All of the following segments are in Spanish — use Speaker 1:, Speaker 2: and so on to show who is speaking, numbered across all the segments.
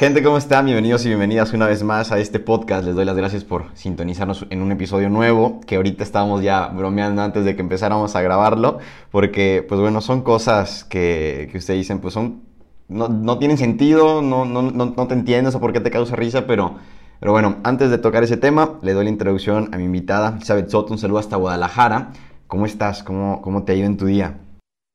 Speaker 1: Gente, ¿cómo están? Bienvenidos y bienvenidas una vez más a este podcast. Les doy las gracias por sintonizarnos en un episodio nuevo, que ahorita estábamos ya bromeando antes de que empezáramos a grabarlo, porque, pues bueno, son cosas que, que ustedes dicen, pues son, no, no tienen sentido, no, no, no, no te entiendes o por qué te causa risa, pero, pero bueno, antes de tocar ese tema, le doy la introducción a mi invitada, Elizabeth Soto, un saludo hasta Guadalajara. ¿Cómo estás? ¿Cómo, cómo te ha ido en tu día?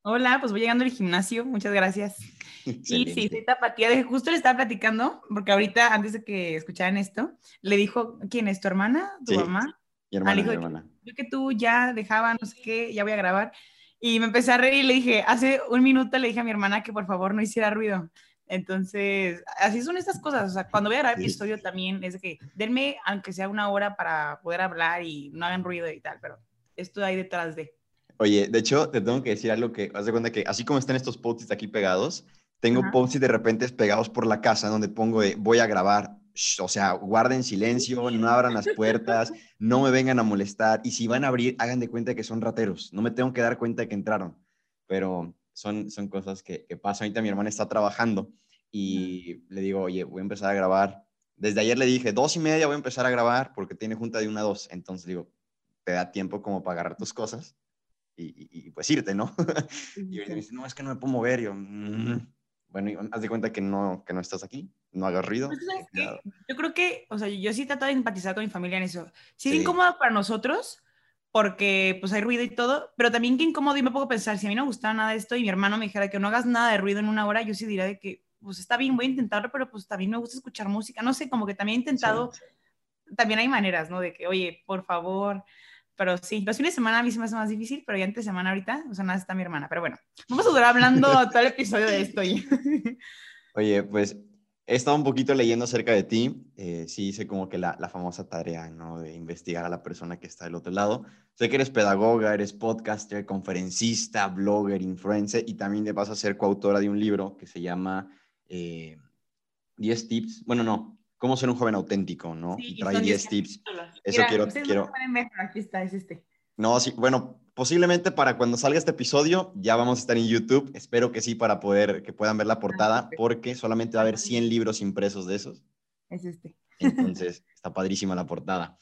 Speaker 2: Hola, pues voy llegando al gimnasio, muchas gracias. Y sí, soy tapatía. De, justo le estaba platicando, porque ahorita, antes de que escucharan esto, le dijo, ¿quién es tu hermana? ¿Tu mamá?
Speaker 1: Mi hermana, ah, mi hermana.
Speaker 2: Yo que tú ya dejaba, no sé qué, ya voy a grabar. Y me empecé a reír y le dije, hace un minuto le dije a mi hermana que por favor no hiciera ruido. Entonces, así son estas cosas. O sea, cuando voy a grabar episodio también es de que denme, aunque sea una hora para poder hablar y no hagan ruido y tal, pero esto hay detrás de.
Speaker 1: Oye, de hecho, te tengo que decir algo que, haz de cuenta que así como están estos posts aquí pegados, tengo posts de repente pegados por la casa donde pongo de voy a grabar. o sea, guarden silencio, no abran las puertas, no me vengan a molestar. Y si van a abrir, hagan de cuenta que son rateros. No me tengo que dar cuenta de que entraron. Pero son, son cosas que, que pasan. Ahorita mi hermana está trabajando y le digo, oye, voy a empezar a grabar. Desde ayer le dije, dos y media voy a empezar a grabar porque tiene junta de una a dos. Entonces digo, te da tiempo como para agarrar tus cosas y, pues irte, ¿no? y me dice, no, es que no me puedo mover. yo, mm". Bueno, haz de cuenta que no, que no estás aquí, no hagas ruido. Pues,
Speaker 2: yo creo que, o sea, yo sí trato de empatizar con mi familia en eso. Sí, es incómodo para nosotros, porque pues hay ruido y todo, pero también que incómodo y me puedo pensar, si a mí no gustaba nada de esto y mi hermano me dijera que no hagas nada de ruido en una hora, yo sí diría de que, pues está bien, voy a intentarlo, pero pues también me gusta escuchar música, no sé, como que también he intentado, también hay maneras, ¿no? De que, oye, por favor, pero sí, los fines de semana a mí se me hace más difícil, pero ya entre semana ahorita, o sea, nada, está mi hermana. Pero bueno, vamos a durar hablando todo el episodio de esto.
Speaker 1: Oye, pues he estado un poquito leyendo acerca de ti. Eh, sí hice como que la, la, famosa tarea, ¿no? De investigar a la persona que está del otro lado. Sé que eres pedagoga, eres podcaster, conferencista, blogger, influencer y también te vas a ser coautora de un libro que se llama eh, 10 tips. Bueno, no, cómo ser un joven auténtico, ¿no?
Speaker 2: Sí,
Speaker 1: trae 10 tips. Eso quiero... quiero...
Speaker 2: aquí está, es este.
Speaker 1: No, sí, bueno, posiblemente para cuando salga este episodio ya vamos a estar en YouTube. Espero que sí para poder que puedan ver la ah, portada, porque solamente va a haber 100 libros impresos de esos.
Speaker 2: Es este.
Speaker 1: Entonces, está padrísima la portada.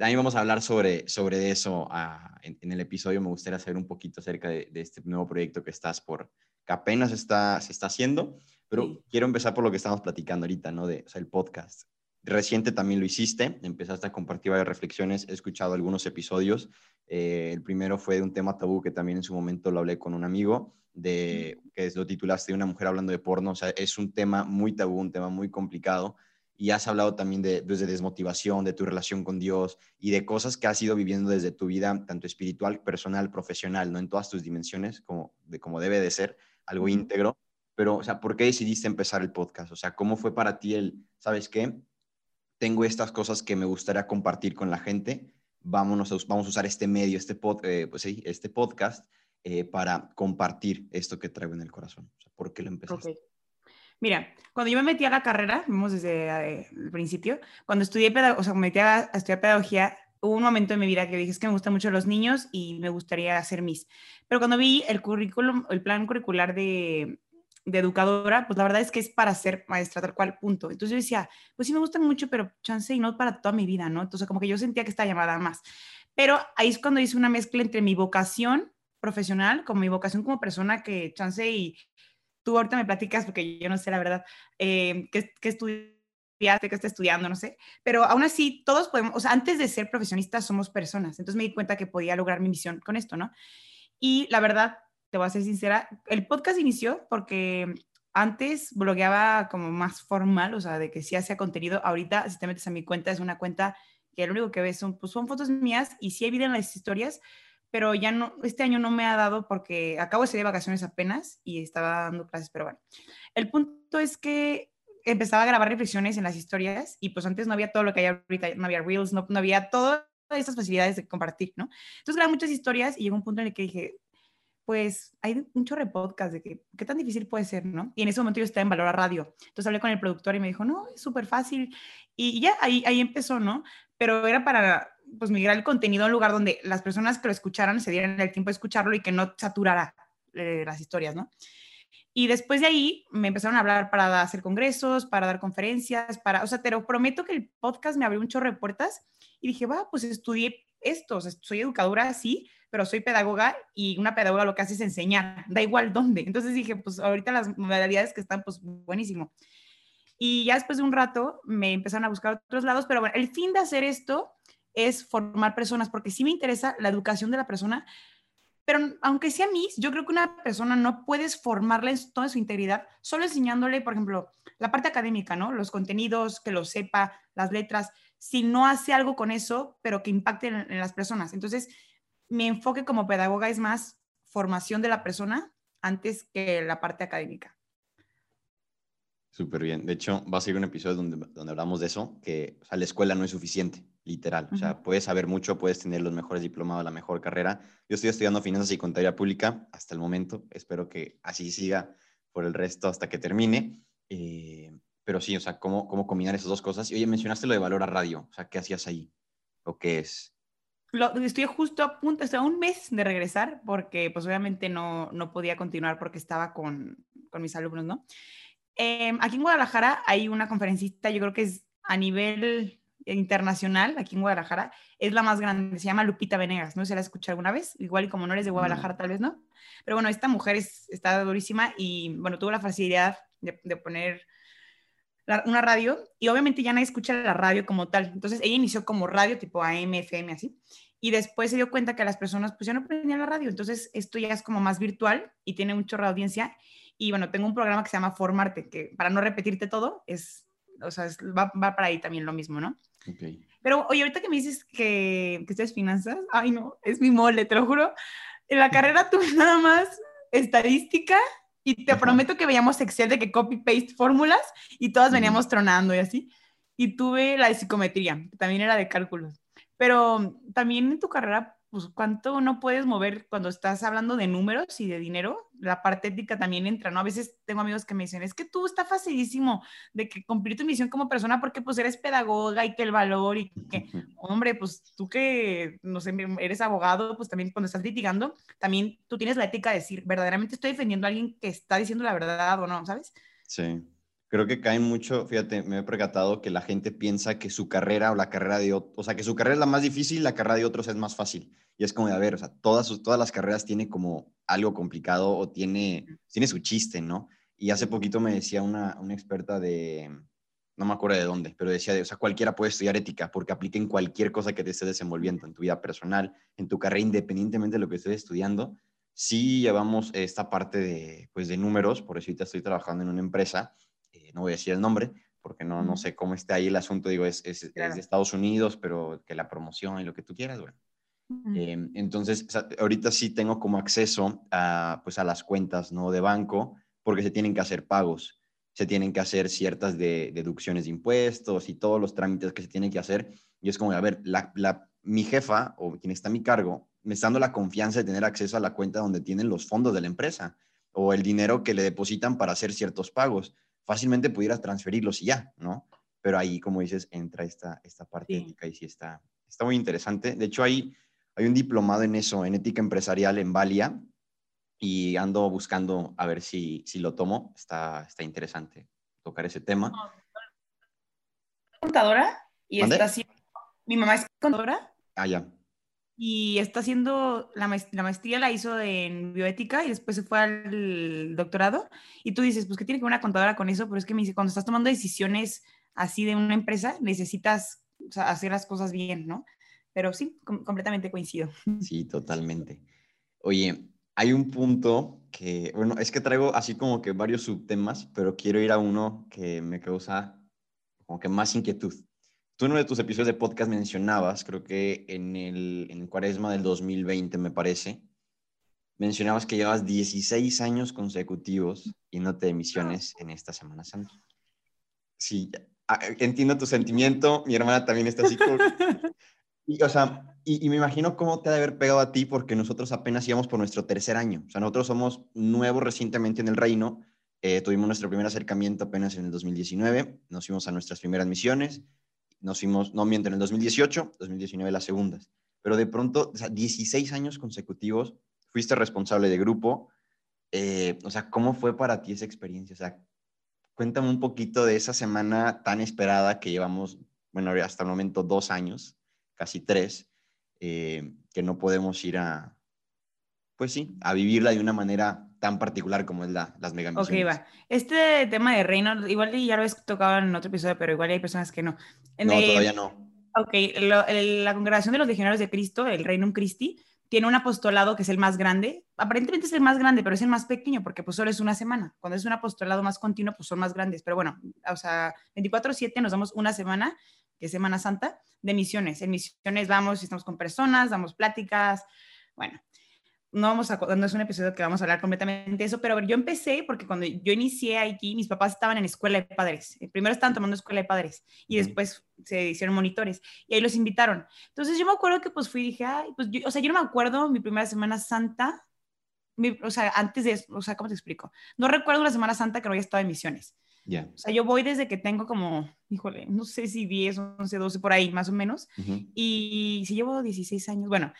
Speaker 1: Ahí vamos a hablar sobre, sobre eso ah, en, el episodio. Me gustaría saber un poquito acerca de, de, este nuevo proyecto que estás por, que apenas está, se está haciendo. Pero quiero empezar por lo que estamos platicando ahorita, ¿no? De, o sea, el podcast. Reciente también lo hiciste, empezaste a compartir varias reflexiones, he escuchado algunos episodios. Eh, el primero fue de un tema tabú que también en su momento lo hablé con un amigo, de, que lo titulaste de una mujer hablando de porno. O sea, es un tema muy tabú, un tema muy complicado. Y has hablado también de, desde desmotivación, de tu relación con Dios y de cosas que has ido viviendo desde tu vida, tanto espiritual, personal, profesional, ¿no? En todas tus dimensiones, como, de, como debe de ser, algo íntegro pero, o sea, ¿por qué decidiste empezar el podcast? O sea, ¿cómo fue para ti el, sabes qué? Tengo estas cosas que me gustaría compartir con la gente, vámonos a, vamos a usar este medio, este, pod, eh, pues, sí, este podcast eh, para compartir esto que traigo en el corazón. O sea, ¿Por qué lo empezaste?
Speaker 2: Mira, cuando yo me metí a la carrera, vimos desde eh, el principio, cuando estudié, o sea, me metí a, a, estudiar pedagogía, hubo un momento en mi vida que dije, es que me gustan mucho los niños y me gustaría hacer mis. Pero cuando vi el currículum, el plan curricular de, de educadora, pues la verdad es que es para ser maestra tal cual, punto. Entonces yo decía, pues sí me gustan mucho, pero chance y no para toda mi vida, ¿no? Entonces como que yo sentía que estaba llamada más. Pero ahí es cuando hice una mezcla entre mi vocación profesional, como mi vocación como persona que chance y tú ahorita me platicas, porque yo no sé la verdad, eh, que, que estudiaste, que está estudiando, no sé, pero aún así todos podemos, o sea, antes de ser profesionistas somos personas, entonces me di cuenta que podía lograr mi misión con esto, ¿no? Y la verdad, te voy a ser sincera, el podcast inició porque antes blogueaba como más formal, o sea, de que sí hacía contenido. Ahorita, si te metes a mi cuenta, es una cuenta que lo único que ves son, pues, son fotos mías y sí hay video en las historias, pero ya no, este año no me ha dado porque acabo de salir de vacaciones apenas y estaba dando clases, pero bueno. El punto es que empezaba a grabar reflexiones en las historias y pues antes no había todo lo que hay ahorita, no había reels, no, no había todas estas facilidades de compartir, ¿no? Entonces grababa muchas historias y llegó un punto en el que dije, pues hay un chorro de podcast de que, qué tan difícil puede ser, ¿no? Y en ese momento yo estaba en Valor a Radio. Entonces hablé con el productor y me dijo, no, es súper fácil. Y ya, ahí, ahí empezó, ¿no? Pero era para, pues, migrar el contenido a un lugar donde las personas que lo escucharan se dieran el tiempo de escucharlo y que no saturara eh, las historias, ¿no? Y después de ahí me empezaron a hablar para hacer congresos, para dar conferencias, para, o sea, te lo prometo que el podcast me abrió un chorro de puertas y dije, va, pues estudié esto, o sea, soy educadora, sí, pero soy pedagoga y una pedagoga lo que hace es enseñar, da igual dónde. Entonces dije, pues ahorita las modalidades que están, pues buenísimo. Y ya después de un rato me empezaron a buscar otros lados, pero bueno, el fin de hacer esto es formar personas, porque sí me interesa la educación de la persona, pero aunque sea mis, yo creo que una persona no puedes formarle toda su integridad solo enseñándole, por ejemplo, la parte académica, ¿no? Los contenidos, que lo sepa, las letras, si no hace algo con eso, pero que impacte en, en las personas. Entonces, mi enfoque como pedagoga es más formación de la persona antes que la parte académica.
Speaker 1: Súper bien. De hecho, va a ser un episodio donde, donde hablamos de eso, que o sea, la escuela no es suficiente, literal. O sea, puedes saber mucho, puedes tener los mejores diplomados, la mejor carrera. Yo estoy estudiando finanzas y contabilidad pública hasta el momento. Espero que así siga por el resto hasta que termine. Eh, pero sí, o sea, ¿cómo, cómo combinar esas dos cosas. Y oye, mencionaste lo de valor a radio. O sea, ¿qué hacías ahí? ¿O qué es?
Speaker 2: Lo, estoy justo a punto, estoy a un mes de regresar porque pues obviamente no, no podía continuar porque estaba con, con mis alumnos, ¿no? Eh, aquí en Guadalajara hay una conferencista, yo creo que es a nivel internacional, aquí en Guadalajara, es la más grande, se llama Lupita Venegas, no sé si la escuché alguna vez, igual y como no eres de Guadalajara, tal vez no, pero bueno, esta mujer es, está durísima y bueno, tuvo la facilidad de, de poner la, una radio y obviamente ya nadie escucha la radio como tal, entonces ella inició como radio tipo AM, FM, así, y después se dio cuenta que las personas pues ya no prendían la radio, entonces esto ya es como más virtual y tiene un chorro de audiencia y bueno, tengo un programa que se llama Formarte, que para no repetirte todo, es, o sea, va, va, para ahí también lo mismo, ¿no?
Speaker 1: Okay.
Speaker 2: Pero oye, ahorita que me dices que, que estudias finanzas, ay no, es mi mole, te lo juro. En la carrera tuve nada más estadística y te Ajá. prometo que veíamos Excel de que copy-paste fórmulas y todas veníamos tronando y así. Y tuve la de psicometría, que también era de cálculos. Pero también en tu carrera pues cuánto no puedes mover cuando estás hablando de números y de dinero, la parte ética también entra, ¿no? A veces tengo amigos que me dicen, es que tú está facilísimo de que cumplir tu misión como persona porque pues eres pedagoga y que el valor y que, hombre, pues tú que, no sé, eres abogado, pues también cuando estás litigando, también tú tienes la ética de decir, verdaderamente estoy defendiendo a alguien que está diciendo la verdad o no, ¿sabes?
Speaker 1: Sí creo que caen mucho, fíjate, me he percatado que la gente piensa que su carrera o la carrera de otros, o sea, que su carrera es la más difícil, la carrera de otros es más fácil. Y es como de, a ver, o sea, todas, sus, todas las carreras tienen como algo complicado o tiene, tiene su chiste, ¿no? Y hace poquito me decía una, una experta de, no me acuerdo de dónde, pero decía, de, o sea, cualquiera puede estudiar ética porque aplica en cualquier cosa que te estés desenvolviendo, en tu vida personal, en tu carrera, independientemente de lo que estés estudiando. Sí llevamos esta parte de, pues, de números, por eso ahorita estoy trabajando en una empresa no voy a decir el nombre, porque no, no sé cómo está ahí el asunto, digo, es, es, claro. es, de Estados Unidos, pero que la promoción y lo que tú quieras, bueno. Uh -huh. eh, entonces, ahorita sí tengo como acceso a, pues, a las cuentas ¿no? de banco, porque se tienen que hacer pagos, se tienen que hacer ciertas de, deducciones de impuestos y todos los trámites que se tienen que hacer. Y es como, a ver, la, la, mi jefa o quien está a mi cargo me está dando la confianza de tener acceso a la cuenta donde tienen los fondos de la empresa o el dinero que le depositan para hacer ciertos pagos fácilmente pudieras transferirlos y ya, ¿no? Pero ahí, como dices, entra esta, esta parte sí. ética y sí está, está muy interesante. De hecho, hay, hay un diplomado en eso, en ética empresarial en Valia, y ando buscando a ver si, si lo tomo. Está, está interesante tocar ese tema.
Speaker 2: ¿Contadora? Y ¿Mande? está haciendo... Mi mamá es contadora.
Speaker 1: Ah, ya
Speaker 2: y está haciendo la maestría, la maestría la hizo en bioética y después se fue al doctorado y tú dices, pues que tiene que ver una contadora con eso, pero es que me dice, cuando estás tomando decisiones así de una empresa, necesitas hacer las cosas bien, ¿no? Pero sí, com completamente coincido.
Speaker 1: Sí, totalmente. Oye, hay un punto que, bueno, es que traigo así como que varios subtemas, pero quiero ir a uno que me causa como que más inquietud. Tú en uno de tus episodios de podcast mencionabas, creo que en el, en cuaresma del 2020, me parece, mencionabas que llevas 16 años consecutivos yéndote de misiones en esta Semana Santa. Sí, entiendo tu sentimiento, mi hermana también está así. Y, o sea, y, y, me imagino cómo te ha de haber pegado a ti, porque nosotros apenas íbamos por nuestro tercer año. O sea, nosotros somos nuevos recientemente en el reino. Eh, tuvimos nuestro primer acercamiento apenas en el 2019. Nos fuimos a nuestras primeras misiones nos fuimos, no miento, en el 2018, 2019 las segundas. Pero de pronto, o sea, 16 años consecutivos, fuiste responsable de grupo eh, o sea, ¿cómo fue para ti esa experiencia? O sea, cuéntame un poquito de esa semana tan esperada que llevamos, bueno, hasta el momento dos años, casi tres, eh, que no podemos ir a, pues sí, a vivirla de una manera tan particular como es la, las mega
Speaker 2: Ok, va. Este tema de reino, igual ya lo habéis tocado en otro episodio, pero igual hay personas que no.
Speaker 1: no, todavía no.
Speaker 2: Ok, la congregación de los legionarios de Cristo, el Reino Christi, tiene un apostolado que es el más grande. Aparentemente es el más grande, pero es el más pequeño porque pues solo es una semana. Cuando es un apostolado más continuo, pues son más grandes. Pero bueno, o sea, 24/7 nos damos una semana, que es Semana Santa, de misiones. En misiones vamos, estamos con personas, damos pláticas. Bueno, no vamos a, no es un episodio que vamos a hablar completamente de eso, pero yo empecé porque cuando yo inicié aquí, mis papás estaban en escuela de padres. Eh, primero estaban tomando escuela de padres y después se hicieron monitores y ahí los invitaron. Entonces yo me acuerdo que pues fui y dije, ay, pues yo, o sea, yo no me acuerdo mi primera Semana Santa, o sea, antes de, o sea, ¿cómo te explico? No recuerdo la Semana Santa que no había estado en misiones.
Speaker 1: ya
Speaker 2: O sea, yo voy desde que tengo como, híjole, no sé si 10, 11, 12, por ahí, más o menos. Y si llevo 16 años, bueno,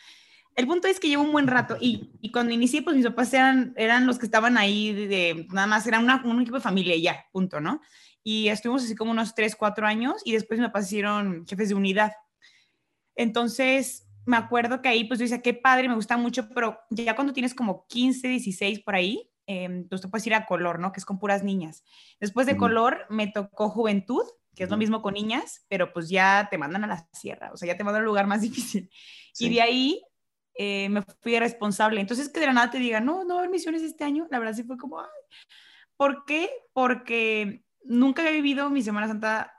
Speaker 2: el punto es que llevo un buen rato y, y, cuando inicié, pues mis papás eran, eran los que estaban ahí, de, nada más, era un equipo de familia y ya, punto, ¿no? Y estuvimos así como unos 3, 4 años y después mis papás hicieron jefes de unidad. Entonces, me acuerdo que ahí, pues yo decía, qué padre, me gusta mucho, pero ya cuando tienes como 15, 16 por ahí, eh, pues te puedes ir a color, ¿no? Que es con puras niñas. Después de color me tocó juventud, que es lo mismo con niñas, pero pues ya te mandan a la sierra, o sea, ya te mandan al lugar más difícil. Sí. Y de ahí eh, me fui responsable. Entonces, que de la nada te diga, no, no va a haber misiones este año, la verdad sí fue como, Ay. ¿por qué? Porque nunca había vivido mi Semana Santa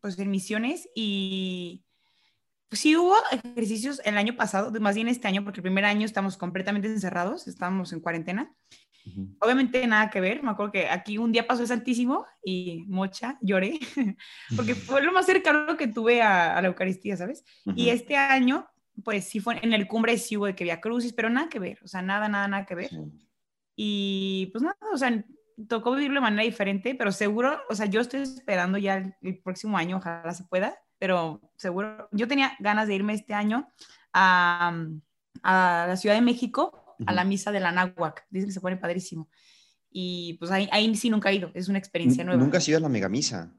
Speaker 2: pues en misiones y pues sí hubo ejercicios el año pasado, más bien este año, porque el primer año estamos completamente encerrados, estábamos en cuarentena. Uh -huh. Obviamente nada que ver, me acuerdo que aquí un día pasó el Santísimo y mocha, lloré, porque fue lo más cercano que tuve a, a la Eucaristía, ¿sabes? Uh -huh. Y este año pues sí fue en el cumbre sí hubo de que había crucis, pero nada que ver, o sea, nada, nada, nada que ver. Sí. Y pues nada, o sea, tocó vivirlo de manera diferente, pero seguro, o sea, yo estoy esperando ya el, el, próximo año, ojalá se pueda, pero seguro, yo tenía ganas de irme este año a, a la Ciudad de México, uh -huh. a la misa de la Náhuac, dicen que se pone padrísimo. Y pues ahí, ahí sí nunca he ido, es una experiencia nueva.
Speaker 1: ¿Nunca has ido a la megamisa?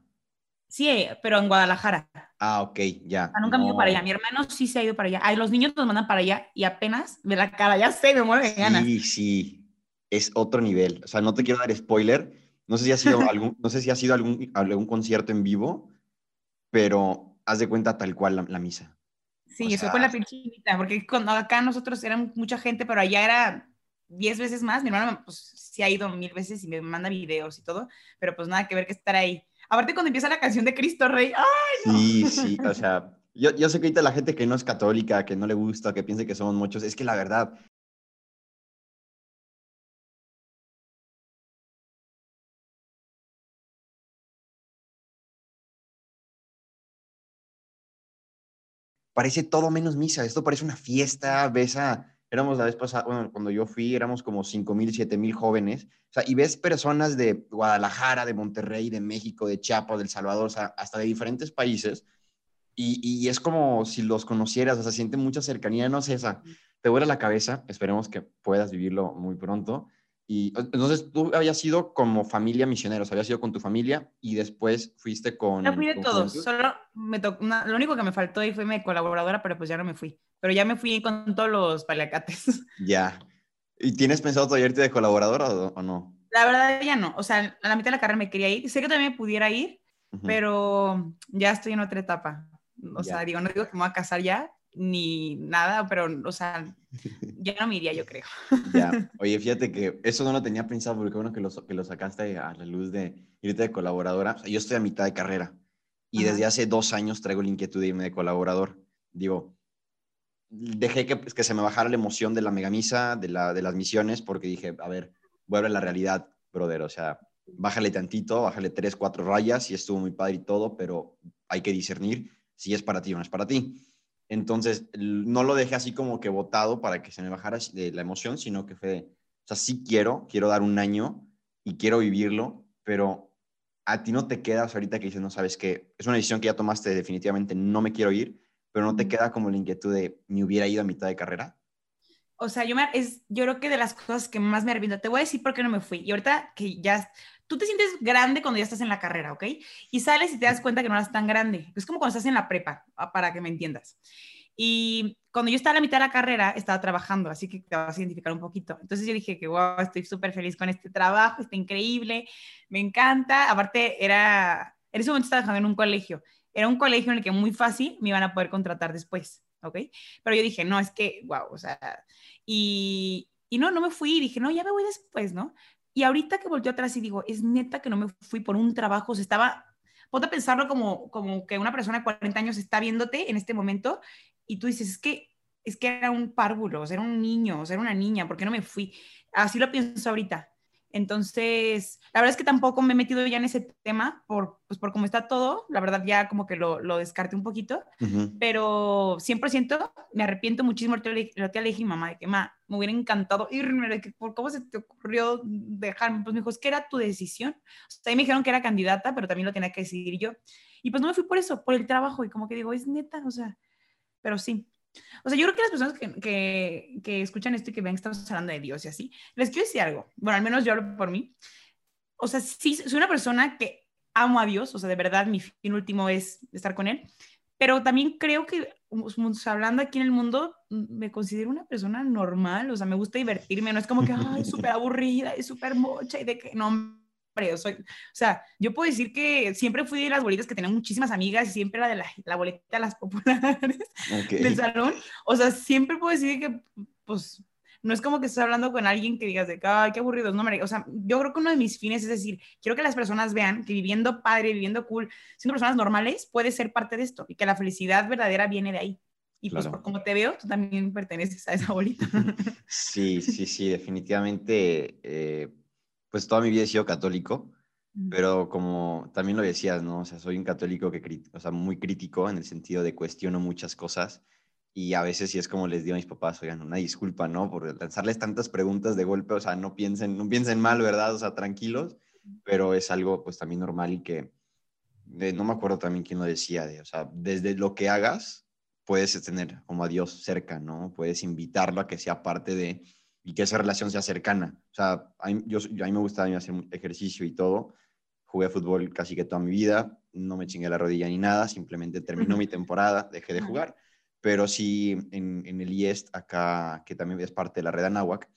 Speaker 2: Sí, pero en Guadalajara.
Speaker 1: Ah, ok, ya.
Speaker 2: O sea, nunca no. me he ido para allá. Mi hermano sí se ha ido para allá. Ay, los niños nos mandan para allá y apenas ve la cara, ya sé, me muero de ganas.
Speaker 1: Sí, sí, es otro nivel. O sea, no te quiero dar spoiler. No sé si ha sido algún, no sé si ha sido algún, algún concierto en vivo, pero haz de cuenta tal cual la, la misa.
Speaker 2: Sí, o eso sea... fue la pinchinita, porque cuando acá nosotros eran mucha gente, pero allá era diez veces más. Mi hermano, pues sí ha ido mil veces y me manda videos y todo, pero pues nada que ver que estar ahí. Aparte cuando empieza la canción de Cristo Rey, ¡ay! No!
Speaker 1: Sí, sí, o sea, yo, yo sé que ahorita la gente que no es católica, que no le gusta, que piense que somos muchos, es que la verdad, parece todo menos misa. Esto parece una fiesta, ves a, éramos la vez pasada, bueno, cuando yo fui éramos como 5 mil, 7 mil jóvenes, o sea, y ves personas de Guadalajara, de Monterrey, de México, de Chiapas, del Salvador, o sea, hasta de diferentes países, y, y, es como si los conocieras, o sea, siente mucha cercanía, no sé, esa, te vuela la cabeza, esperemos que puedas vivirlo muy pronto, y entonces tú habías ido como familia misioneros, habías ido con tu familia y después fuiste con...
Speaker 2: No fui de todos, solo me tocó, lo único que me faltó ahí fue mi colaboradora, pero pues ya no me fui. Pero ya me fui con todos los paliacates.
Speaker 1: Ya. ¿Y tienes pensado todavía irte de colaboradora o, o, no?
Speaker 2: La verdad ya no, o sea, a la mitad de la carrera me quería ir. Sé que también pudiera ir, uh -huh. pero ya estoy en otra etapa. O ya. sea, digo, no digo que me voy a casar ya, ni nada, pero, o sea, ya no me iría, yo creo.
Speaker 1: Ya, oye, fíjate que eso no lo tenía pensado, porque bueno que lo, que lo sacaste a la luz de irte de colaboradora. O sea, yo estoy a mitad de carrera y Ajá. desde hace dos años traigo la inquietud de irme de colaborador. Digo, dejé que, que se me bajara la emoción de la megamisa, de, la, de las misiones, porque dije, a ver, vuelve a la realidad, brother, o sea, bájale tantito, bájale tres, cuatro rayas y estuvo muy padre y todo, pero hay que discernir si es para ti o no es para ti. Entonces, no lo dejé así como que votado para que se me bajara de la emoción, sino que fue, o sea, sí quiero, quiero dar un año y quiero vivirlo, pero a ti no te quedas ahorita que dices, no sabes que es una decisión que ya tomaste definitivamente, no me quiero ir, pero no te queda como la inquietud de me hubiera ido a mitad de carrera.
Speaker 2: O sea, yo, es, yo creo que de las cosas que más me arrepiento, te voy a decir por qué no me fui. Y ahorita que ya, tú te sientes grande cuando ya estás en la carrera, ¿ok? Y sales y te das cuenta que no eras tan grande. Es como cuando estás en la prepa, para que me entiendas. Y cuando yo estaba a la mitad de la carrera, estaba trabajando, así que te vas a identificar un poquito. Entonces yo dije que, wow, estoy súper feliz con este trabajo, está increíble, me encanta. Aparte, era, en ese momento estaba trabajando en un colegio. Era un colegio en el que muy fácil me iban a poder contratar después, ¿ok? Pero yo dije, no, es que, wow, o sea, y, y no, no me fui, dije, no, ya me voy después, ¿no? Y ahorita que volteo atrás y digo, es neta que no me fui por un trabajo, o sea, estaba, ponte a pensarlo como, como que una persona de 40 años está viéndote en este momento y tú dices, es que, es que era un párvulo, o sea, era un niño, o sea, era una niña, ¿por qué no me fui? Así lo pienso ahorita. Entonces, la verdad es que tampoco me he metido ya en ese tema por, pues por cómo está todo. La verdad ya como que lo, lo descarté un poquito, pero 100% me arrepiento muchísimo. Lo te le dije mamá de que, ma, me hubiera encantado irme, de que, ¿por cómo se te ocurrió dejarme? Pues me dijo, es que era tu decisión. O sea, ahí me dijeron que era candidata, pero también lo tenía que decidir yo. Y pues no me fui por eso, por el trabajo. Y como que digo, es neta, o sea, pero sí, o sea, yo creo que las personas que, que, que, escuchan esto y que ven que estamos hablando de Dios y así, les quiero decir algo. Bueno, al menos yo hablo por mí. O sea, sí, soy una persona que amo a Dios, o sea, de verdad mi fin último es estar con Él, pero también creo que, hablando aquí en el mundo, me considero una persona normal, o sea, me gusta divertirme, no es como que, ay, súper aburrida, es súper mocha y de que no, soy, o sea, yo puedo decir que siempre fui de las bolitas que tenían muchísimas amigas y siempre era de la, la boleta de las populares del salón. O sea, siempre puedo decir que, pues, no es como que estés hablando con alguien que digas de ay, qué aburridos, no, me... o sea, yo creo que uno de mis fines es decir, quiero que las personas vean que viviendo padre, viviendo cool, siendo personas normales, puede ser parte de esto y que la felicidad verdadera viene de ahí. Y pues como te veo, tú también perteneces a esa bolita.
Speaker 1: Sí, sí, sí, definitivamente. Eh, pues toda mi vida he sido católico, pero como también lo decías, ¿no? O sea, soy un católico que, o sea, muy crítico en el sentido de cuestiono muchas cosas y a veces sí es como les digo a mis papás, oigan, una disculpa, ¿no? Por lanzarles tantas preguntas de golpe, o sea, no piensen, no piensen mal, ¿verdad? O sea, tranquilos, pero es algo pues también normal y que, no me acuerdo también quién lo decía, de, o sea, desde lo que hagas, puedes tener como a Dios cerca, ¿no? Puedes invitarlo a que sea parte de, y que esa relación sea cercana. O sea, a mí, yo, a mí me gusta hacer ejercicio y todo. Jugué fútbol casi que toda mi vida, no me chingué la rodilla ni nada, simplemente terminó mi temporada, dejé de jugar. Pero sí, en, en, el IEST, acá, que también es parte de la red Anáhuac,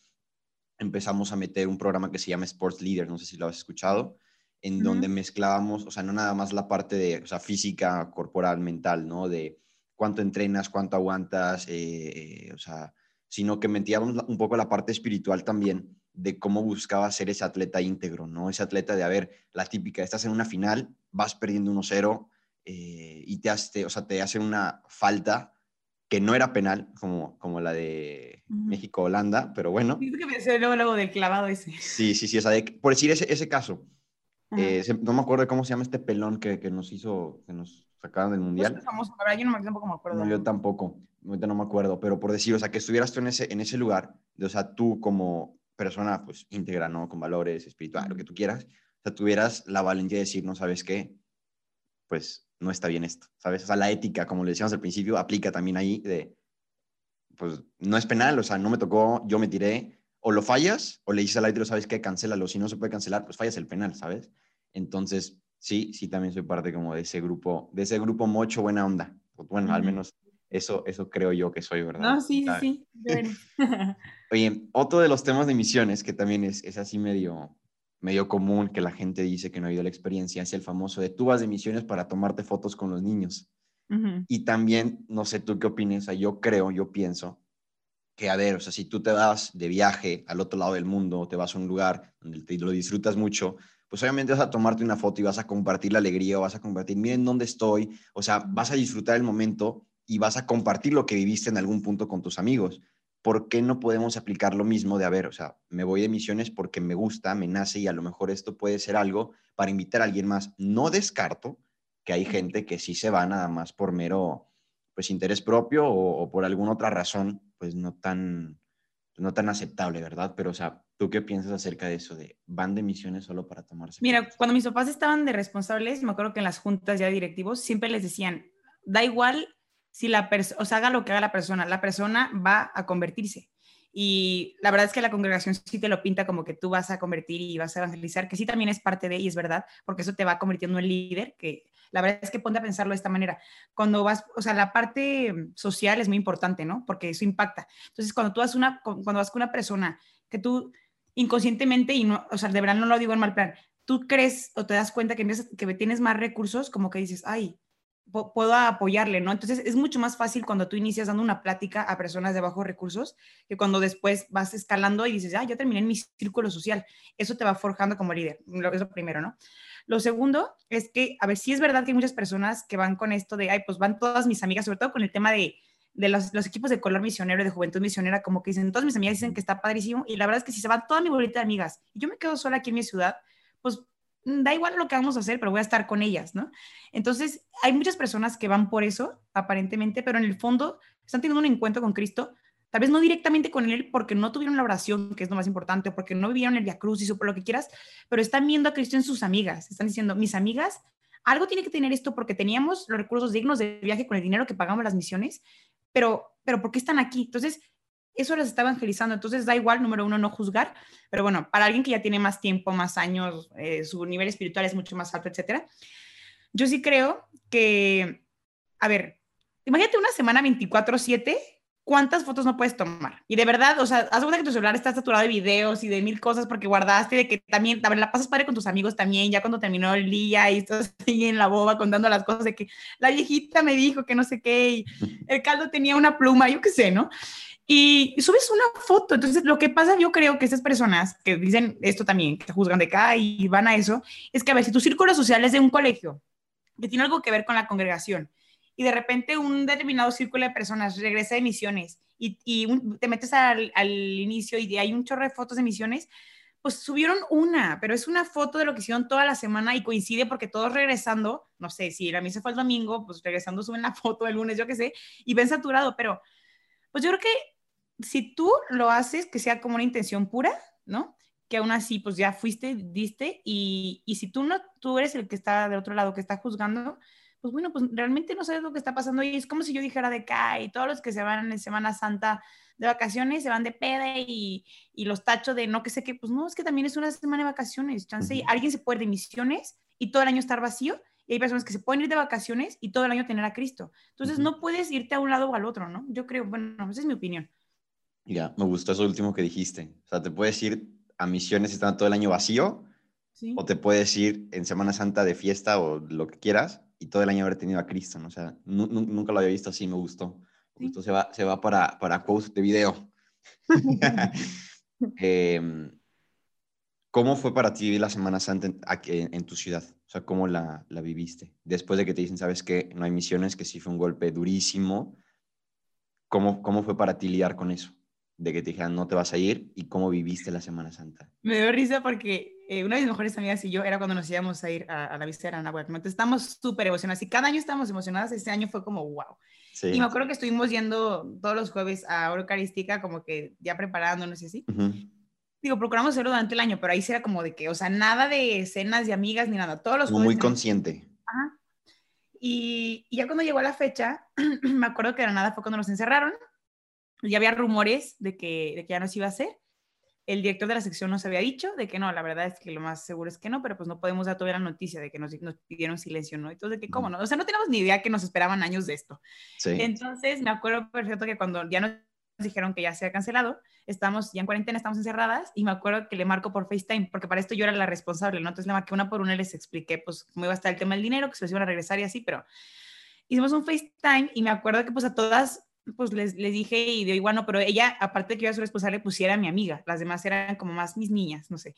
Speaker 1: empezamos a meter un programa que se llama Sports Leader, no sé si lo has escuchado, en donde mezclábamos, o sea, no nada más la parte de, o sea, física, corporal, mental, ¿no? De cuánto entrenas, cuánto aguantas, eh, eh, o sea, sino que metíamos un poco la parte espiritual también de cómo buscaba ser ese atleta íntegro, ¿no? Ese atleta de, a ver, la típica, estás en una final, vas perdiendo 1-0 eh, y te, hace, o sea, te hacen una falta que no era penal, como, como la de México-Holanda, pero bueno.
Speaker 2: Sí, que me luego, luego del clavado ese.
Speaker 1: Sí, sí, sí, o sea, por decir ese, ese caso, eh, no me acuerdo cómo se llama este pelón que, que nos hizo, que nos sacaron del mundial.
Speaker 2: Pues famoso, yo no me, tampoco me acuerdo.
Speaker 1: No, yo tampoco, ahorita no me acuerdo, pero por decir, o sea, que estuvieras tú en ese, en ese lugar, de, o sea, tú como persona, pues, íntegra, ¿no? Con valores, espiritual, lo que tú quieras, o sea, tuvieras la valentía de decir, no sabes qué, pues, no está bien esto, ¿sabes? O sea, la ética, como le decíamos al principio, aplica también ahí de, pues, no es penal, o sea, no me tocó, yo me tiré, o lo fallas, o le dices al árbitro, ¿sabes qué? Cancélalo, si no se puede cancelar, pues fallas el penal, ¿sabes? Entonces, sí, sí, también soy parte como de ese grupo, de ese grupo mocho buena onda. Bueno, al menos eso, eso creo yo que soy, ¿verdad?
Speaker 2: No, sí, sí, sí.
Speaker 1: Oye, otro de los temas de misiones que también es, es así medio, medio común que la gente dice que no ha habido la experiencia es el famoso de tú vas de misiones para tomarte fotos con los niños. Y también, no sé tú qué opinas, o sea, yo creo, yo pienso que, a ver, o sea, si tú te vas de viaje al otro lado del mundo, te vas a un lugar donde te, lo disfrutas mucho, pues obviamente vas a tomarte una foto y vas a compartir la alegría o vas a compartir, miren dónde estoy, o sea, vas a disfrutar el momento y vas a compartir lo que viviste en algún punto con tus amigos. ¿Por qué no podemos aplicar lo mismo de, a ver, o sea, me voy de misiones porque me gusta, me nace y a lo mejor esto puede ser algo para invitar a alguien más? No descarto que hay gente que sí se va nada más por mero, pues, interés propio o, o por alguna otra razón, pues, no tan, no tan aceptable, ¿verdad? Pero, o sea, ¿Tú qué piensas acerca de eso? De van de misiones solo para tomarse.
Speaker 2: Mira, cuando mis papás estaban de responsables, me acuerdo que en las juntas ya directivos siempre les decían, da igual si la persona, o sea, haga lo que haga la persona, la persona va a convertirse. Y la verdad es que la congregación sí te lo pinta como que tú vas a convertir y vas a evangelizar, que sí también es parte de, y es verdad, porque eso te va convirtiendo en líder, que la verdad es que ponte a pensarlo de esta manera. Cuando vas, o sea, la parte social es muy importante, ¿no? Porque eso impacta. Entonces, cuando tú vas, una, cuando vas con una persona que tú inconscientemente, y no, o sea, de verdad no lo digo en mal plan, tú crees o te das cuenta que, que tienes más recursos, como que dices, ay, puedo apoyarle, ¿no? Entonces es mucho más fácil cuando tú inicias dando una plática a personas de bajos recursos que cuando después vas escalando y dices, ah, ya terminé en mi círculo social. Eso te va forjando como líder, lo, es lo primero, ¿no? Lo segundo es que, a ver, sí es verdad que hay muchas personas que van con esto de, ay, pues van todas mis amigas, sobre todo con el tema de, de los, los, equipos de color misionero, de juventud misionera, como que dicen, todas mis amigas dicen que está padrísimo, y la verdad es que si se van toda mi bolita de amigas y yo me quedo sola aquí en mi ciudad, pues Mm, da igual lo que vamos a hacer, pero voy a estar con ellas, ¿no? Entonces, hay muchas personas que van por eso, aparentemente, pero en el fondo están teniendo un encuentro con Cristo, tal vez no directamente con Él porque no tuvieron la oración, que es lo más importante, porque no vivieron el Via Cruz y por lo que quieras, pero están viendo a Cristo en sus amigas, están diciendo, mis amigas, algo tiene que tener esto porque teníamos los recursos dignos de viaje con el dinero que pagamos las misiones, pero, pero ¿por qué están aquí? Entonces, eso les está evangelizando. Entonces da igual, número uno, no juzgar, pero bueno, para alguien que ya tiene más tiempo, más años, eh, su nivel espiritual es mucho más alto, etcétera. Yo sí creo que, a ver, imagínate una semana 24/7, ¿cuántas fotos no puedes tomar? Y de verdad, o sea, haz cuenta que tu celular está saturado de videos y de mil cosas porque guardaste, de que también, a ver, la pasas padre con tus amigos también, ya cuando terminó el día y estás ahí en la boba contando las cosas de que la viejita me dijo que no sé qué, y el caldo tenía una pluma, yo qué sé, ¿no? y subes una foto. Entonces, lo que pasa, yo creo que estas personas que dicen esto también, que juzgan de acá y van a eso, es que a ver, si tu círculo social es de un colegio, que tiene algo que ver con la congregación, y de repente un determinado círculo de personas regresa de misiones y, y te metes al, inicio y hay un chorro de fotos de misiones, pues subieron una, pero es una foto de lo que hicieron toda la semana y coincide porque todos regresando, no sé, si la misa fue el domingo, pues regresando suben la foto el lunes, yo qué sé, y ven saturado, pero pues yo creo que si tú lo haces, que sea como una intención pura, ¿no? Que aún así, pues ya fuiste, diste, y, y si tú no, tú eres el que está de otro lado, que está juzgando, pues bueno, pues realmente no sabes lo que está pasando y es como si yo dijera de acá y todos los que se van en Semana Santa de vacaciones se van de peda y, y los tachos de no que sé qué, pues no, es que también es una semana de vacaciones, chance, alguien se puede ir de misiones y todo el año estar vacío y hay personas que se pueden ir de vacaciones y todo el año tener a Cristo. Entonces no puedes irte a un lado o al otro, ¿no? Yo creo, bueno, esa es mi opinión.
Speaker 1: Ya, me gustó eso último que dijiste. O sea, te puedes ir a misiones estando todo el año vacío, o te puedes ir en Semana Santa de fiesta o lo que quieras y todo el año haber tenido a Cristo, ¿no? O sea, nunca lo había visto así, me gustó. Esto se va, se va para, para quotes de video. Em, ¿Cómo fue para ti la Semana Santa en, en, tu ciudad? O sea, ¿cómo la, la, viviste? Después de que te dicen, sabes que no hay misiones, que sí fue un golpe durísimo, ¿cómo, cómo fue para ti lidiar con eso? de que te dijeran no te vas a ir y cómo viviste la Semana Santa.
Speaker 2: Me dio risa porque eh, una de mis mejores amigas y yo era cuando nos íbamos a ir a, la vista de Anahuac. Entonces estamos súper emocionadas y cada año estamos emocionadas. Este año fue como wow. Y me acuerdo que estuvimos yendo todos los jueves a Eucarística, como que ya preparándonos y así. Digo, procuramos hacerlo durante el año, pero ahí sí era como de que, o sea, nada de cenas de amigas ni nada. Todos los
Speaker 1: jueves. Muy consciente.
Speaker 2: Ajá. Y, y ya cuando llegó la fecha, me acuerdo que de nada fue cuando nos encerraron ya había rumores de que, de que ya no se iba a hacer. El director de la sección nos había dicho de que no, la verdad es que lo más seguro es que no, pero pues no podemos dar todavía la noticia de que nos, nos pidieron silencio, ¿no? Entonces, de que cómo no, o sea, no tenemos ni idea que nos esperaban años de esto. Sí. Entonces, me acuerdo perfecto que cuando ya nos dijeron que ya se ha cancelado, estamos ya en cuarentena, estamos encerradas y me acuerdo que le marco por FaceTime, porque para esto yo era la responsable, ¿no? Entonces le marqué una por una y les expliqué pues cómo iba a estar el tema del dinero, que se les iban a regresar y así, pero hicimos un FaceTime y me acuerdo que pues a todas pues les, les dije y de igual no, pero ella, aparte de que iba a su responsable, pues era mi amiga, las demás eran como más mis niñas, no sé.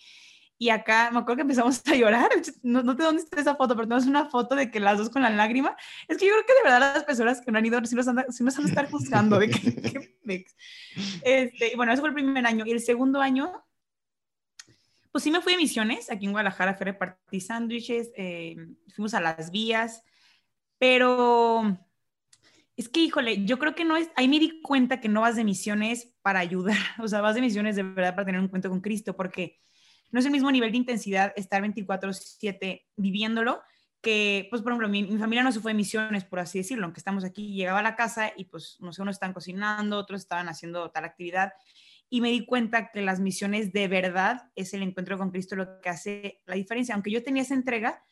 Speaker 2: Y acá me acuerdo que empezamos a llorar, no, no sé dónde está esa foto, pero tenemos una foto de que las dos con la lágrima. Es que yo creo que de verdad las personas que no han ido sí nos han, sí nos han estar juzgando de que, este, bueno, ese fue el primer año. Y el segundo año, pues sí me fui de misiones, aquí en Guadalajara fui a repartir sándwiches, eh, fuimos a las vías, pero es que, híjole, yo creo que no es, ahí me di cuenta que no vas de misiones para ayudar, o sea, vas de misiones de verdad para tener un encuentro con Cristo, porque no es el mismo nivel de intensidad estar 24/7 viviéndolo que, pues, por ejemplo, mi, mi, familia no se fue de misiones, por así decirlo, aunque estamos aquí, llegaba a la casa y, pues, no sé, unos están cocinando, otros estaban haciendo tal actividad. y me di cuenta que las misiones de verdad es el encuentro con Cristo lo que hace la diferencia. Aunque yo tenía esa entrega,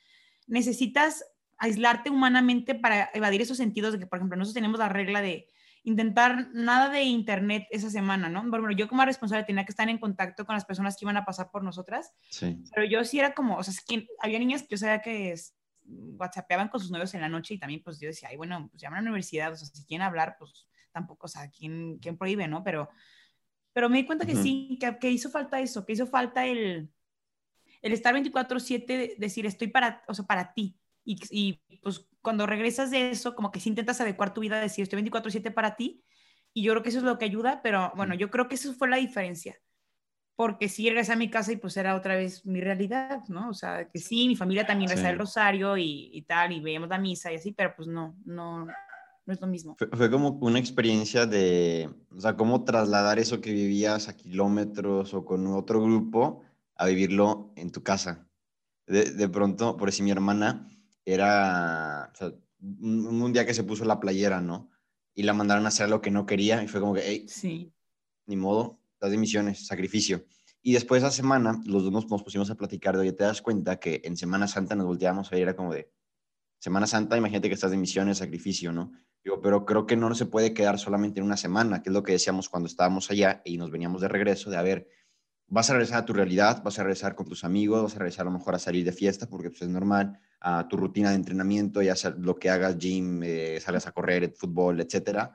Speaker 2: necesitas aislarte humanamente para evadir esos sentidos de que, por ejemplo, nosotros tenemos la regla de intentar nada de internet esa semana, ¿no? Bueno, yo como responsable tenía que estar en contacto con las personas que iban a pasar por nosotras,
Speaker 1: Sí.
Speaker 2: pero yo sí era como, o sea, es que había niñas que yo sabía que es- whatsappeaban con sus novios en la noche y también pues yo decía, ay, bueno, pues llaman a la universidad, o sea, si quieren hablar, pues tampoco, o sea, ¿quién, quién prohíbe, no? Pero, pero me di cuenta que
Speaker 1: Ujú.
Speaker 2: sí, que, que hizo falta eso, que hizo falta el, el estar 24/7, de- decir, estoy para, o sea, para ti. Y, y pues cuando regresas de eso, como que sí intentas adecuar tu vida, decir, estoy 24/7 para ti. Y yo creo que eso es lo que ayuda, pero bueno, yo creo que eso fue la diferencia. Porque sí regresé a mi casa y pues era otra vez mi realidad, ¿no? O sea, que sí, mi familia también rezaba
Speaker 1: Sí.
Speaker 2: el rosario y, y tal, y veíamos la misa y así, pero pues no, no, no es lo mismo.
Speaker 1: Fue, fue como una experiencia de, o sea, cómo trasladar eso que vivías a kilómetros o con otro grupo a vivirlo en tu casa. De, de pronto, por si mi hermana era, o sea, un, un día que se puso la playera, ¿no? Y la mandaron a hacer lo que no quería y fue como que, hey,
Speaker 2: Sí.
Speaker 1: ni modo, las de misiones, sacrificio. Y después de esa semana, los dos nos, nos pusimos a platicar de, oye, te das cuenta que en Semana Santa nos volteábamos a ir, era como de, Semana Santa, imagínate que estás de misiones, sacrificio, ¿no? Digo, pero creo que no se puede quedar solamente en una semana, que es lo que decíamos cuando estábamos allá y nos veníamos de regreso, de a ver, vas a regresar a tu realidad, vas a regresar con tus amigos, vas a regresar a lo mejor a salir de fiesta, porque pues, es normal, a tu rutina de entrenamiento, ya sea lo que hagas, gym, eh, salgas a correr, fútbol, etcétera.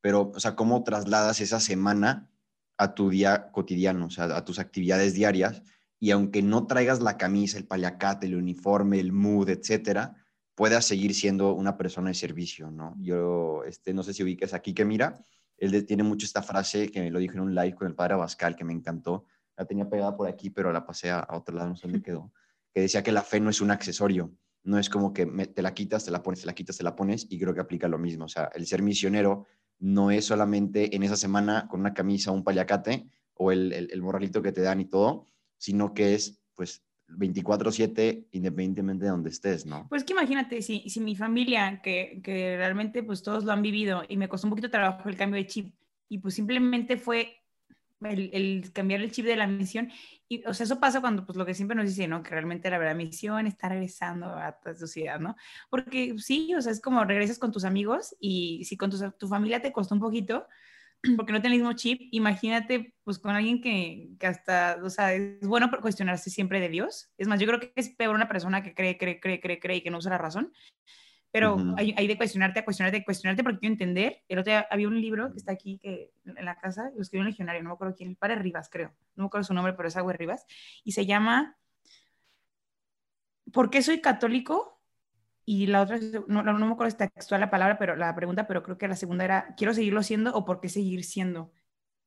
Speaker 1: Pero, o sea, ¿cómo trasladas esa semana a tu día cotidiano, o sea, a tus actividades diarias? Y aunque no traigas la camisa, el paliacate, el uniforme, el mood, etcétera, puedas seguir siendo una persona de servicio, ¿no? Yo, este, no sé si ubiques aquí que mira, él tiene mucho esta frase que me lo dijo en un live con el padre Abascal, que me encantó. La tenía pegada por aquí, pero la pasé a, otro lado, no sé dónde quedó. Que decía que la fe no es un accesorio, no es como que me- te la quitas, te la pones, te la quitas, te la pones, y creo que aplica lo mismo. O sea, el ser misionero no es solamente en esa semana con una camisa, un paliacate o el, el, el morralito que te dan y todo, sino que es, pues, 24/7 independientemente de donde estés, ¿no?
Speaker 2: Pues que imagínate, si, si mi familia, que, que realmente pues todos lo han vivido y me costó un poquito trabajo el cambio de chip y pues simplemente fue el, cambiar el chip de la misión y o sea, eso pasa cuando pues lo que siempre nos dicen. Que realmente la verdad misión está regresando a tu sociedad, ¿no? Porque sí, o sea, es como regresas con tus amigos y si con tu, tu familia te costó un poquito, porque no tiene el mismo chip, imagínate pues con alguien que, que, hasta, o sea, es bueno cuestionarse siempre de Dios. Es más, yo creo que es peor una persona que cree, cree, cree, cree, cree y que no usa la razón. Pero uh -huh. hay, hay, de cuestionarte, a cuestionarte, a cuestionarte porque quiero entender. El otro día había un libro que está aquí que, en la casa, lo escribió un legionario, no me acuerdo quién, el padre Rivas, creo. No me acuerdo su nombre, pero es algo de Rivas. Y se llama ¿Por qué soy católico? y la otra, no, no, no me acuerdo textual la palabra, pero la pregunta, pero creo que la segunda era, ¿quiero seguirlo siendo o por qué seguir siendo?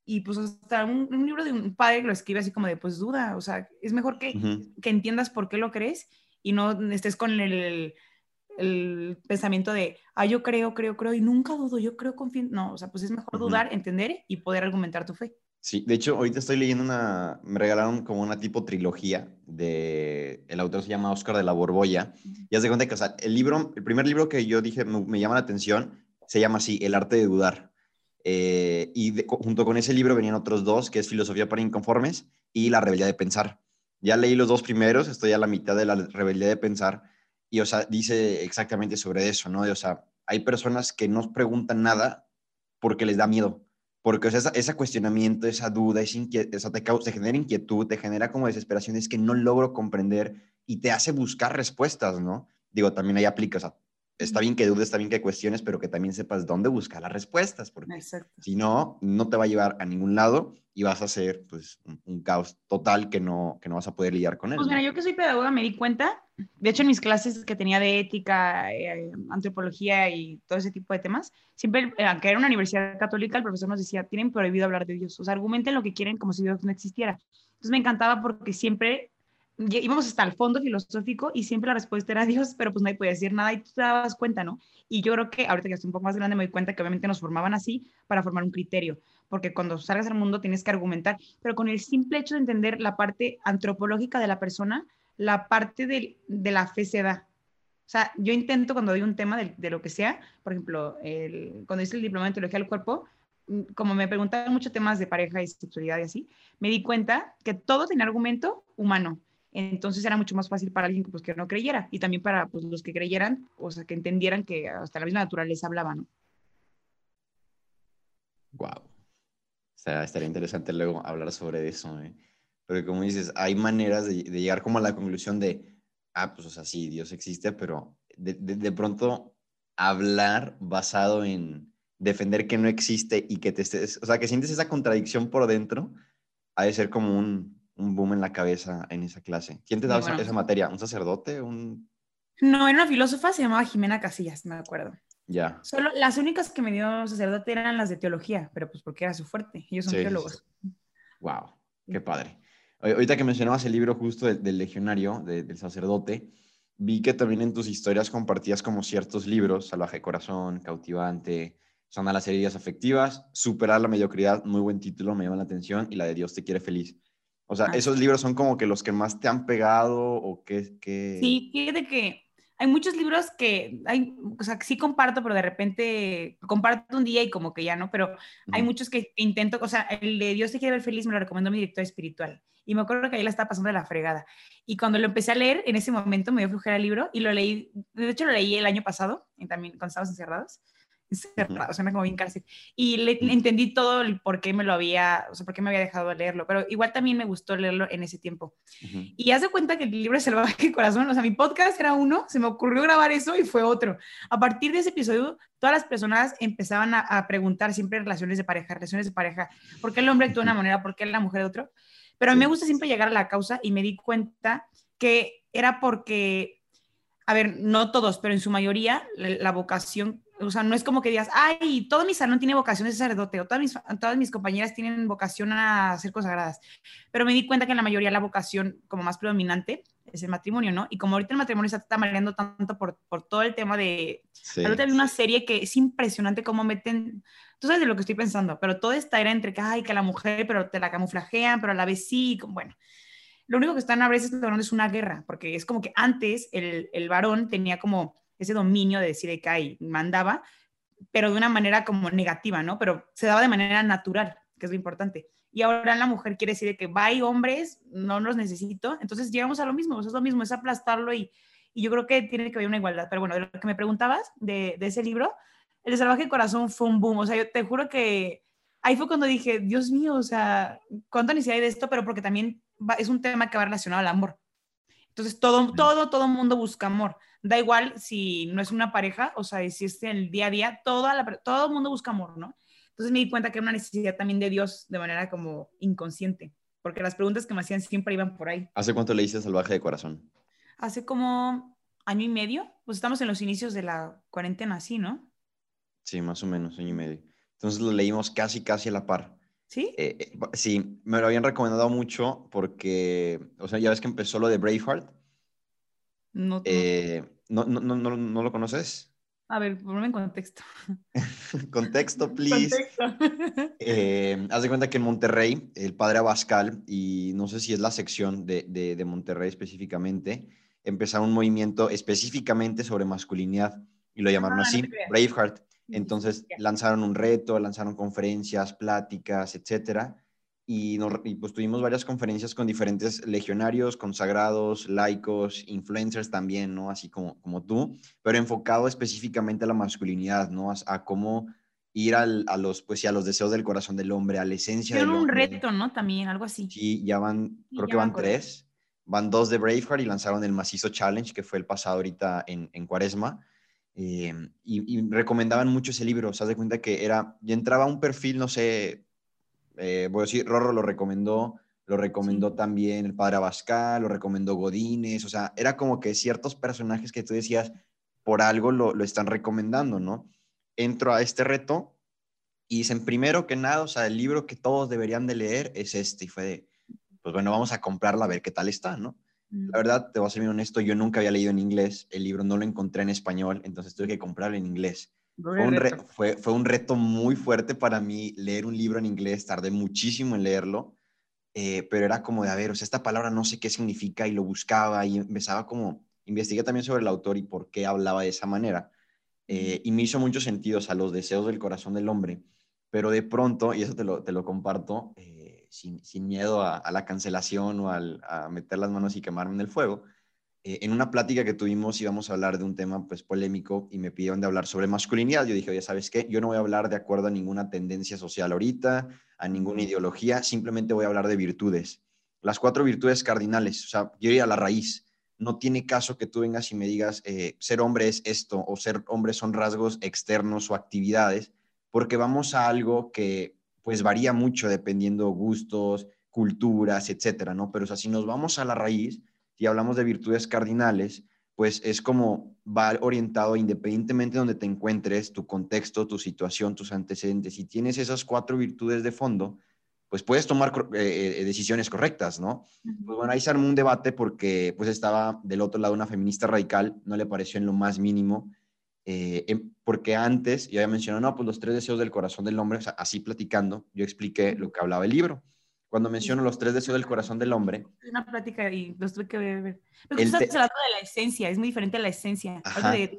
Speaker 2: Y pues hasta un, un libro de un padre lo escribe así como de, pues duda, o sea, es mejor que, uh -huh. que entiendas por qué lo crees y no estés con el, el pensamiento de, ah, yo creo, creo, creo y nunca dudo, yo creo, confío. No, o sea, pues es mejor uh -huh. dudar, entender y poder argumentar tu fe.
Speaker 1: Sí, de hecho, ahorita estoy leyendo una, me regalaron como una tipo trilogía de, el autor se llama Oscar de la Borbolla, y haz de cuenta que, o sea, el libro, el primer libro que yo dije me, me llama la atención, se llama así, El arte de dudar, eh, y de, junto con ese libro venían otros dos, que es Filosofía para Inconformes y La Rebeldía de Pensar. Ya leí los dos primeros, estoy a la mitad de la Rebeldía de Pensar, y, o sea, dice exactamente sobre eso, ¿no? De, o sea, hay personas que no preguntan nada porque les da miedo, porque o sea, ese cuestionamiento, esa duda, esa inquiet esa te, te, genera inquietud, te genera como desesperación, es que no logro comprender y te hace buscar respuestas, ¿no? Digo, también ahí aplica, o sea, está bien que dudes, está bien que cuestiones, pero que también sepas dónde buscar las respuestas, porque Exacto. si no, no te va a llevar a ningún lado y vas a hacer, pues, un, un caos total que no, que no vas a poder lidiar con él.
Speaker 2: Pues mira,
Speaker 1: ¿no?
Speaker 2: yo que soy pedagoga me di cuenta, de hecho en mis clases que tenía de ética, eh, antropología y todo ese tipo de temas, siempre, eh, aunque era una universidad católica, el profesor nos decía, tienen prohibido hablar de Dios, o sea, argumenten lo que quieren como si Dios no existiera. Entonces me encantaba porque siempre íbamos hasta el fondo filosófico y siempre la respuesta era Dios, pero pues nadie podía decir nada y tú te dabas cuenta, ¿no? Y yo creo que ahorita que estoy un poco más grande me doy cuenta que obviamente nos formaban así para formar un criterio, porque cuando salgas al mundo tienes que argumentar, pero con el simple hecho de entender la parte antropológica de la persona, la parte de, la fe se da. O sea, yo intento cuando doy un tema de, lo que sea, por ejemplo, cuando hice el diploma de teología del cuerpo, mm, como me preguntaban muchos temas de pareja y sexualidad y así, me di cuenta que todo tenía argumento humano. Entonces era mucho más fácil para alguien pues, que no creyera y también para pues, los que creyeran, o sea, que entendieran que hasta la misma naturaleza hablaba, ¿no?
Speaker 1: Wow. O sea, estaría interesante luego hablar sobre eso, ¿eh? Porque como dices, hay maneras de, llegar como a la conclusión de, ah, pues, o sea, sí, Dios existe, pero de, de pronto hablar basado en defender que no existe y que te estés, o sea, que sientes esa contradicción por dentro, ha de ser como un, un boom en la cabeza en esa clase. ¿Quién te daba esa, materia? ¿Un sacerdote? Un...
Speaker 2: No, era una filósofa, se llamaba Jimena Casillas, me acuerdo.
Speaker 1: Ya.
Speaker 2: Solo las únicas que me dio sacerdote eran las de teología, pero pues porque era su fuerte. Ellos son teólogos.
Speaker 1: Wow, qué padre. Ahorita que mencionabas el libro justo del, legionario, del sacerdote, vi que también en tus historias compartías como ciertos libros, Salvaje Corazón, Cautivante, Son a las heridas afectivas, Superar la mediocridad, muy buen título, me llama la atención, y la de Dios te quiere feliz. O sea, ¿esos libros son como que los que más te han pegado o qué? qué...
Speaker 2: Sí, fíjate que hay muchos libros que hay, o sea, que sí comparto, pero de repente comparto un día y como que ya no, pero hay muchos que intento, o sea, el de Dios te quiere ver feliz me lo recomendó mi director espiritual. Y me acuerdo que ahí la estaba pasando de la fregada. Y cuando lo empecé a leer, en ese momento me dio flujera el libro y lo leí, de hecho lo leí el año pasado, y también cuando estábamos encerrados cerrado, suena como bien cárcel. Y le, entendí todo el por qué me lo había, o sea, por qué me había dejado leerlo, pero igual también me gustó leerlo en ese tiempo. Y hace cuenta que el libro Salvaje Corazón, o sea, mi podcast era uno, se me ocurrió grabar eso y fue otro. A partir de ese episodio, todas las personas empezaban a, preguntar siempre relaciones de pareja, relaciones de pareja, ¿por qué el hombre actúa de una manera, por qué la mujer de otro? Pero a mí me gusta siempre llegar a la causa y me di cuenta que era porque, a ver, no todos, pero en su mayoría, la vocación o sea, no es como que digas, ay, todo mi salón tiene vocación de sacerdote o todas mis, todas mis compañeras tienen vocación a ser consagradas. Pero me di cuenta que en la mayoría la vocación como más predominante es el matrimonio, ¿no? Y como ahorita el matrimonio se está mareando tanto por, por todo el tema de... Sí. Ahorita hay una serie que es impresionante cómo meten... Tú sabes de lo que estoy pensando, pero toda esta era entre que, ay, que la mujer, pero te la camuflajean, pero a la vez sí, bueno. Lo único que están a veces es una guerra, porque es como que antes el, el varón tenía como ese dominio de decir que hay, mandaba, pero de una manera como negativa, ¿no? Pero se daba de manera natural, que es lo importante. Y ahora la mujer quiere decir que va y hombres, no los necesito. Entonces llegamos a lo mismo, es lo mismo, es aplastarlo y, y, yo creo que tiene que haber una igualdad. Pero bueno, de lo que me preguntabas de, de ese libro, El salvaje corazón fue un boom. O sea, yo te juro que ahí fue cuando dije, Dios mío, o sea, cuánta necesidad hay de esto, pero porque también es un tema que va relacionado al amor. Entonces, todo, todo, todo mundo busca amor da igual si no es una pareja, o sea, si es el día a día, todo el mundo busca amor, ¿no? Entonces me di cuenta que era una necesidad también de Dios de manera como inconsciente, porque las preguntas que me hacían siempre iban por ahí.
Speaker 1: ¿Hace cuánto leíste Salvaje de Corazón?
Speaker 2: Hace como año y medio, pues estamos en los inicios de la cuarentena, así, ¿no?
Speaker 1: Sí, más o menos, año y medio. Entonces lo leímos casi, casi a la par.
Speaker 2: ¿Sí?
Speaker 1: Eh, eh, sí, me lo habían recomendado mucho porque, o sea, ya ves que empezó lo de Braveheart eh, no, no, no, no, no, lo conoces?
Speaker 2: A ver, ponme en contexto.
Speaker 1: contexto, please. Contexto. Eh, haz de cuenta que en Monterrey, el padre Abascal, y no sé si es la sección de, de, Monterrey específicamente, empezaron un movimiento específicamente sobre masculinidad y lo llamaron ah, así, Braveheart. Entonces lanzaron un reto, lanzaron conferencias, pláticas, etcétera y, pues tuvimos varias conferencias con diferentes legionarios, consagrados, laicos, influencers también, ¿no? Así como, como tú, pero enfocado específicamente a la masculinidad, ¿no? A, cómo ir a los, pues, a los deseos del corazón del hombre, a la esencia del hombre.
Speaker 2: un reto, ¿no? También, algo así.
Speaker 1: Sí, ya van, creo que van tres. Van dos de Braveheart y lanzaron el Macizo Challenge, que fue el pasado ahorita en, en Cuaresma. Eh, y, y, recomendaban mucho ese libro. O sea, de cuenta que era, ya entraba un perfil, no sé, eh, voy a decir, Rorro lo recomendó, lo recomendó también el padre Abascal, lo recomendó Godínez, o sea, era como que ciertos personajes que tú decías, por algo lo, lo están recomendando, ¿no? Entro a este reto y dicen, primero que nada, o sea, el libro que todos deberían de leer es este, y fue de, pues bueno, vamos a comprarlo a ver qué tal está, ¿no? La verdad, te voy a ser bien honesto, yo nunca había leído en inglés, el libro no lo encontré en español, entonces tuve que comprarlo en inglés. Fue un, fue, fue un, reto muy fuerte para mí leer un libro en inglés, tardé muchísimo en leerlo, eh, pero era como de, a ver, o sea, esta palabra no sé qué significa y lo buscaba y empezaba como, investigué también sobre el autor y por qué hablaba de esa manera. Eh, y me hizo mucho sentido, o sea, los deseos del corazón del hombre pero de pronto, y eso te lo, te lo comparto, eh, sin, sin, miedo a, a, la cancelación o al, a meter las manos y quemarme en el fuego, eh, en una plática que tuvimos íbamos a hablar de un tema pues polémico y me pidieron de hablar sobre masculinidad. Yo dije, oye, ¿sabes qué? Yo no voy a hablar de acuerdo a ninguna tendencia social ahorita, a ninguna ideología, simplemente voy a hablar de virtudes. Las cuatro virtudes cardinales, o sea, yo iría a la raíz. No tiene caso que tú vengas y me digas, eh, ser hombre es esto o ser hombre son rasgos externos o actividades, porque vamos a algo que pues varía mucho dependiendo gustos, culturas, etcétera, ¿no? Pero o sea, si nos vamos a la raíz, y hablamos de virtudes cardinales, pues es como va orientado independientemente de donde te encuentres, tu contexto, tu situación, tus antecedentes. Si tienes esas cuatro virtudes de fondo, pues puedes tomar eh, eh, decisiones correctas, ¿no? Pues bueno, ahí se armó un debate porque pues estaba del otro lado una feminista radical, no le pareció en lo más mínimo, eh, em, porque antes, ya había mencionado, no, pues los tres deseos del corazón del hombre, así platicando, yo expliqué lo que hablaba el libro cuando menciono los tres deseos del corazón del hombre.
Speaker 2: Una plática y los tuve que ver. Pero tú estás hablando de la esencia, es muy diferente a la esencia. también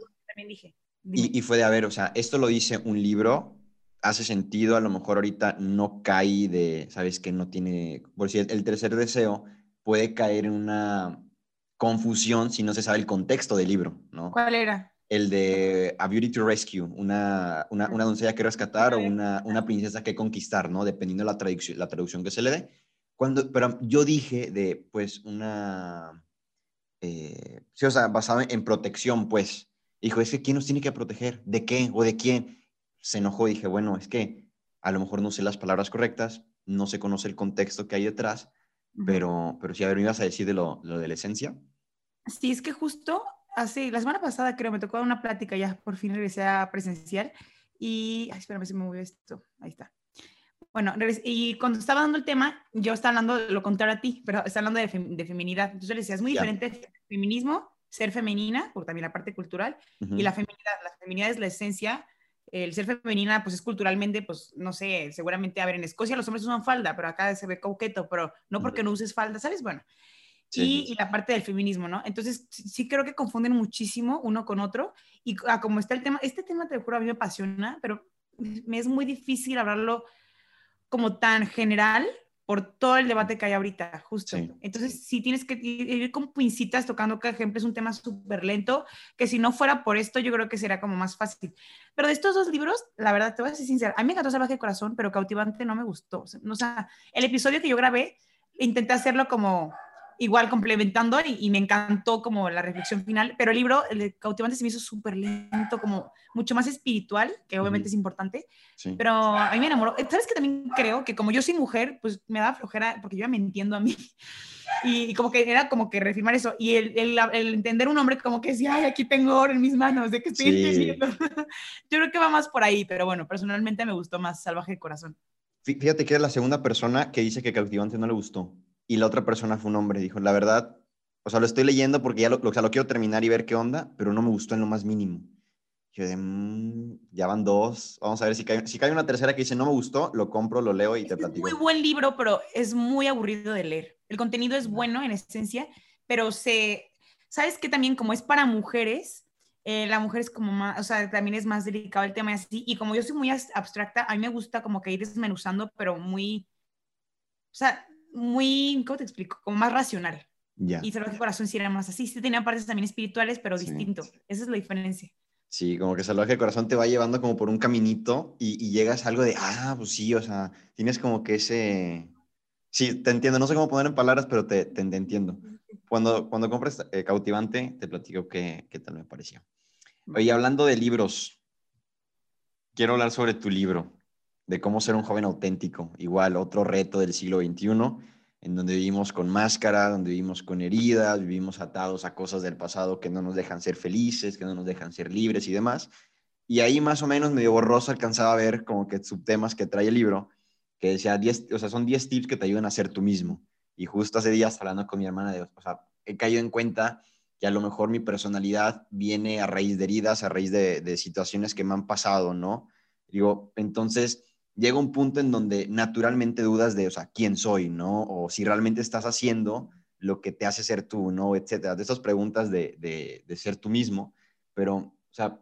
Speaker 2: dije.
Speaker 1: Y, y, fue de, a ver, o sea, esto lo dice un libro, hace sentido, a lo mejor ahorita no cae de, sabes que no tiene, por si el tercer deseo puede caer en una confusión si no se sabe el contexto del libro, ¿no?
Speaker 2: ¿Cuál era?
Speaker 1: El de A Beauty to Rescue, una, una, una doncella que rescatar o una, una, princesa que conquistar, ¿no? Dependiendo de la traducción, la traducción que se le dé. Cuando, pero yo dije de, pues, una... Eh, sí, o sea, basado en protección, pues. Dijo, es que ¿quién nos tiene que proteger? ¿De qué o de quién? Se enojó y dije, bueno, es que a lo mejor no sé las palabras correctas, no se conoce el contexto que hay detrás, pero, pero sí, a ver, ¿me ibas a decir de lo, lo de la esencia?
Speaker 2: Sí, es que justo así, la semana pasada creo, me tocó una plática, ya por fin regresé a presencial y, ay, espérame si me movió esto, ahí está. Bueno, y cuando estaba dando el tema, yo estaba hablando lo contrario a ti, pero estaba hablando de, de feminidad. Entonces le decía, es muy diferente el feminismo, ser femenina, por también la parte cultural, y la feminidad. La feminidad es la esencia, el ser femenina, pues es culturalmente, pues no sé, seguramente, a ver, en Escocia los hombres usan falda, pero acá se ve coqueto, pero no porque no uses falda, ¿sabes? Bueno, y, la parte del feminismo, ¿no? Entonces, sí creo que confunden muchísimo uno con otro. Y ah, como está el tema, este tema te juro a mí me apasiona, pero me es muy difícil hablarlo como tan general por todo el debate que hay ahorita, justo. Entonces, si tienes que ir con pincitas tocando cada ejemplo, es un tema súper lento, que si no fuera por esto, yo creo que sería como más fácil. Pero de estos dos libros, la verdad, te voy a ser sincera, a mí me encantó Salvaje de Corazón, pero Cautivante no me gustó. O sea, el episodio que yo grabé, intenté hacerlo como igual complementando y, me encantó como la reflexión final, pero el libro, el de Cautivante, se me hizo súper lento, como mucho más espiritual, que obviamente es importante, pero a mí me enamoró. ¿Sabes que también creo que como yo soy mujer, pues me da flojera, porque yo ya me entiendo a mí, y, como que era como que reafirmar eso, y el, el, entender un hombre como que decía, ay, aquí tengo oro en mis manos, de que estoy entendiendo. yo creo que va más por ahí, pero bueno, personalmente me gustó más Salvaje de Corazón.
Speaker 1: Fíjate que es la segunda persona que dice que Cautivante no le gustó y la otra persona fue un hombre. Dijo, la verdad, o sea, lo estoy leyendo porque ya lo, o sea, lo quiero terminar y ver qué onda, pero no me gustó en lo más mínimo. Yo de, mmm, ya van dos, vamos a ver si cae, si cae una tercera que dice, no me gustó, lo compro, lo leo y te platico.
Speaker 2: Es muy buen libro, pero es muy aburrido de leer. El contenido es bueno en esencia, pero se, ¿sabes que También como es para mujeres, eh, la mujer es como más, o sea, también es más delicado el tema y así, y como yo soy muy abstracta, a mí me gusta como que ir desmenuzando, pero muy, o sea, muy, ¿cómo te explico? Como más racional. Ya. Y Salvaje Corazón sí era más así. Sí tenía partes también espirituales, pero distinto. Esa es la diferencia.
Speaker 1: Sí, como que Salvaje Corazón te va llevando como por un caminito y, llegas a algo de, ah, pues sí, o sea, tienes como que ese... Sí, te entiendo, no sé cómo poner en palabras, pero te, te, entiendo. Cuando, cuando compres eh, Cautivante, te platico qué, qué tal me pareció. Oye, hablando de libros, quiero hablar sobre tu libro de cómo ser un joven auténtico. Igual, otro reto del siglo XXI, en donde vivimos con máscara, donde vivimos con heridas, vivimos atados a cosas del pasado que no nos dejan ser felices, que no nos dejan ser libres y demás. Y ahí más o menos medio borroso alcanzaba a ver como que subtemas que trae el libro, que decía 10, o sea, son 10 tips que te ayudan a ser tú mismo. Y justo hace días hablando con mi hermana de, o sea, he caído en cuenta que a lo mejor mi personalidad viene a raíz de heridas, a raíz de, de situaciones que me han pasado, ¿no? Digo, entonces, llega un punto en donde naturalmente dudas de, o sea, quién soy, ¿no? O si realmente estás haciendo lo que te hace ser tú, ¿no? Etcétera. De esas preguntas de, de, ser tú mismo. Pero, o sea,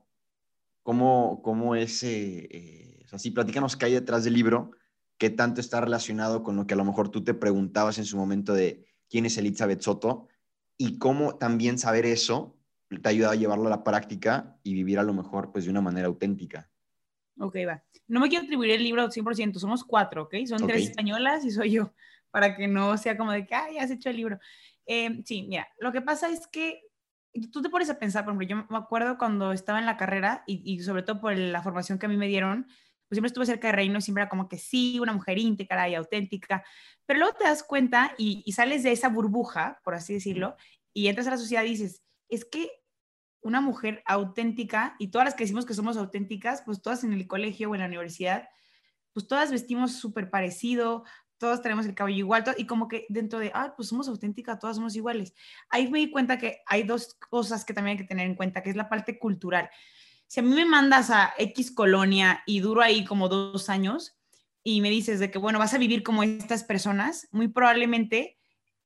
Speaker 1: ¿cómo, cómo es, eh, O sea, sí, platícanos qué hay detrás del libro, qué tanto está relacionado con lo que a lo mejor tú te preguntabas en su momento de quién es Elizabeth Soto y cómo también saber eso te ayuda a llevarlo a la práctica y vivir a lo mejor pues de una manera auténtica.
Speaker 2: Ok, va. No me quiero atribuir el libro 100%, somos cuatro, ¿ok? Son tres españolas y soy yo, para que no sea como de que, ay, has hecho el libro. Eh, sí, mira, lo que pasa es que tú te pones a pensar, por ejemplo, yo me acuerdo cuando estaba en la carrera y, sobre todo por la formación que a mí me dieron, pues siempre estuve cerca de Reino y siempre era como que sí, una mujer íntegra y auténtica, pero luego te das cuenta y, y sales de esa burbuja, por así decirlo, y entras a la sociedad y dices, es que una mujer auténtica, y todas las que decimos que somos auténticas, pues todas en el colegio o en la universidad, pues todas vestimos súper parecido, todas tenemos el cabello igual, y como que dentro de, ah, pues somos auténticas, todas somos iguales. Ahí me di cuenta que hay dos cosas que también hay que tener en cuenta, que es la parte cultural. Si a mí me mandas a X colonia y duro ahí como dos años y me dices de que, bueno, vas a vivir como estas personas, muy probablemente,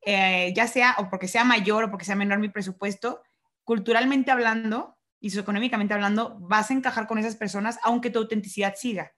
Speaker 2: eh, ya sea o porque sea mayor o porque sea menor mi presupuesto, culturalmente hablando y socioeconómicamente hablando, vas a encajar con esas personas aunque tu autenticidad siga.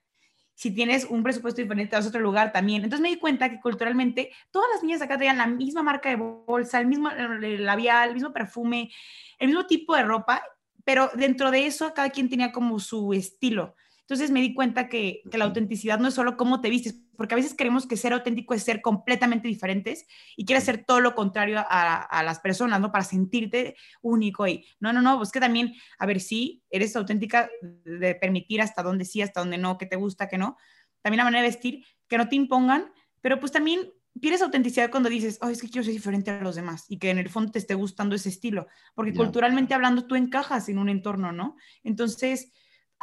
Speaker 2: Si tienes un presupuesto diferente, vas a otro lugar también. Entonces me di cuenta que culturalmente todas las niñas acá traían la misma marca de bolsa, el mismo labial, el mismo perfume, el mismo tipo de ropa, pero dentro de eso cada quien tenía como su estilo. Entonces me di cuenta que, la autenticidad no es solo cómo te vistes, porque a veces creemos que ser auténtico es ser completamente diferentes y quieres hacer todo lo contrario a, las personas, ¿no? Para sentirte único y no, no, no, pues que también, a ver, si eres auténtica de permitir hasta dónde sí, hasta dónde no, que te gusta, que no. También la manera de vestir, que no te impongan, pero pues también tienes autenticidad cuando dices, oh, es que quiero ser diferente a los demás y que en el fondo te esté gustando ese estilo, porque culturalmente hablando tú encajas en un entorno, ¿no? Entonces,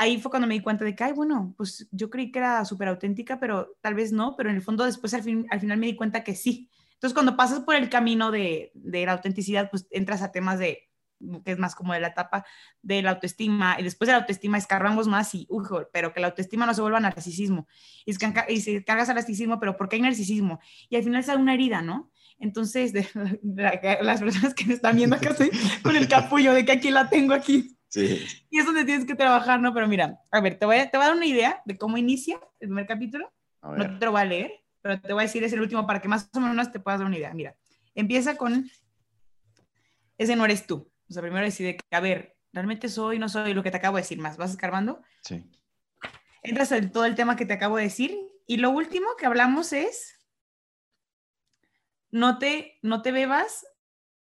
Speaker 2: ahí fue cuando me di cuenta de que, ay, bueno, pues yo creí que era súper auténtica, pero tal vez no, pero en el fondo después al, fin, al final me di cuenta que sí. Entonces, cuando pasas por el camino de, de la autenticidad, pues entras a temas de, que es más como de la etapa de la autoestima, y después de la autoestima escarbamos más y, uy, pero que la autoestima no se vuelva narcisismo. Y, y se cargas al narcisismo, pero ¿por qué hay narcisismo? Y al final sale una herida, ¿no? Entonces, de, las personas que me están viendo acá estoy con el capullo de que aquí la tengo aquí. Sí. Y es donde tienes que trabajar, ¿no? Pero mira, a ver, te voy a, te voy a dar una idea de cómo inicia el primer capítulo. No te lo voy a leer, pero te voy a decir, es el último para que más o menos te puedas dar una idea. Mira, empieza con, ese no eres tú. O sea, primero decide que, a ver, realmente soy, no soy lo que te acabo de decir más. ¿Vas escarbando? Sí. Entras en todo el tema que te acabo de decir. Y lo último que hablamos es, no te, no te bebas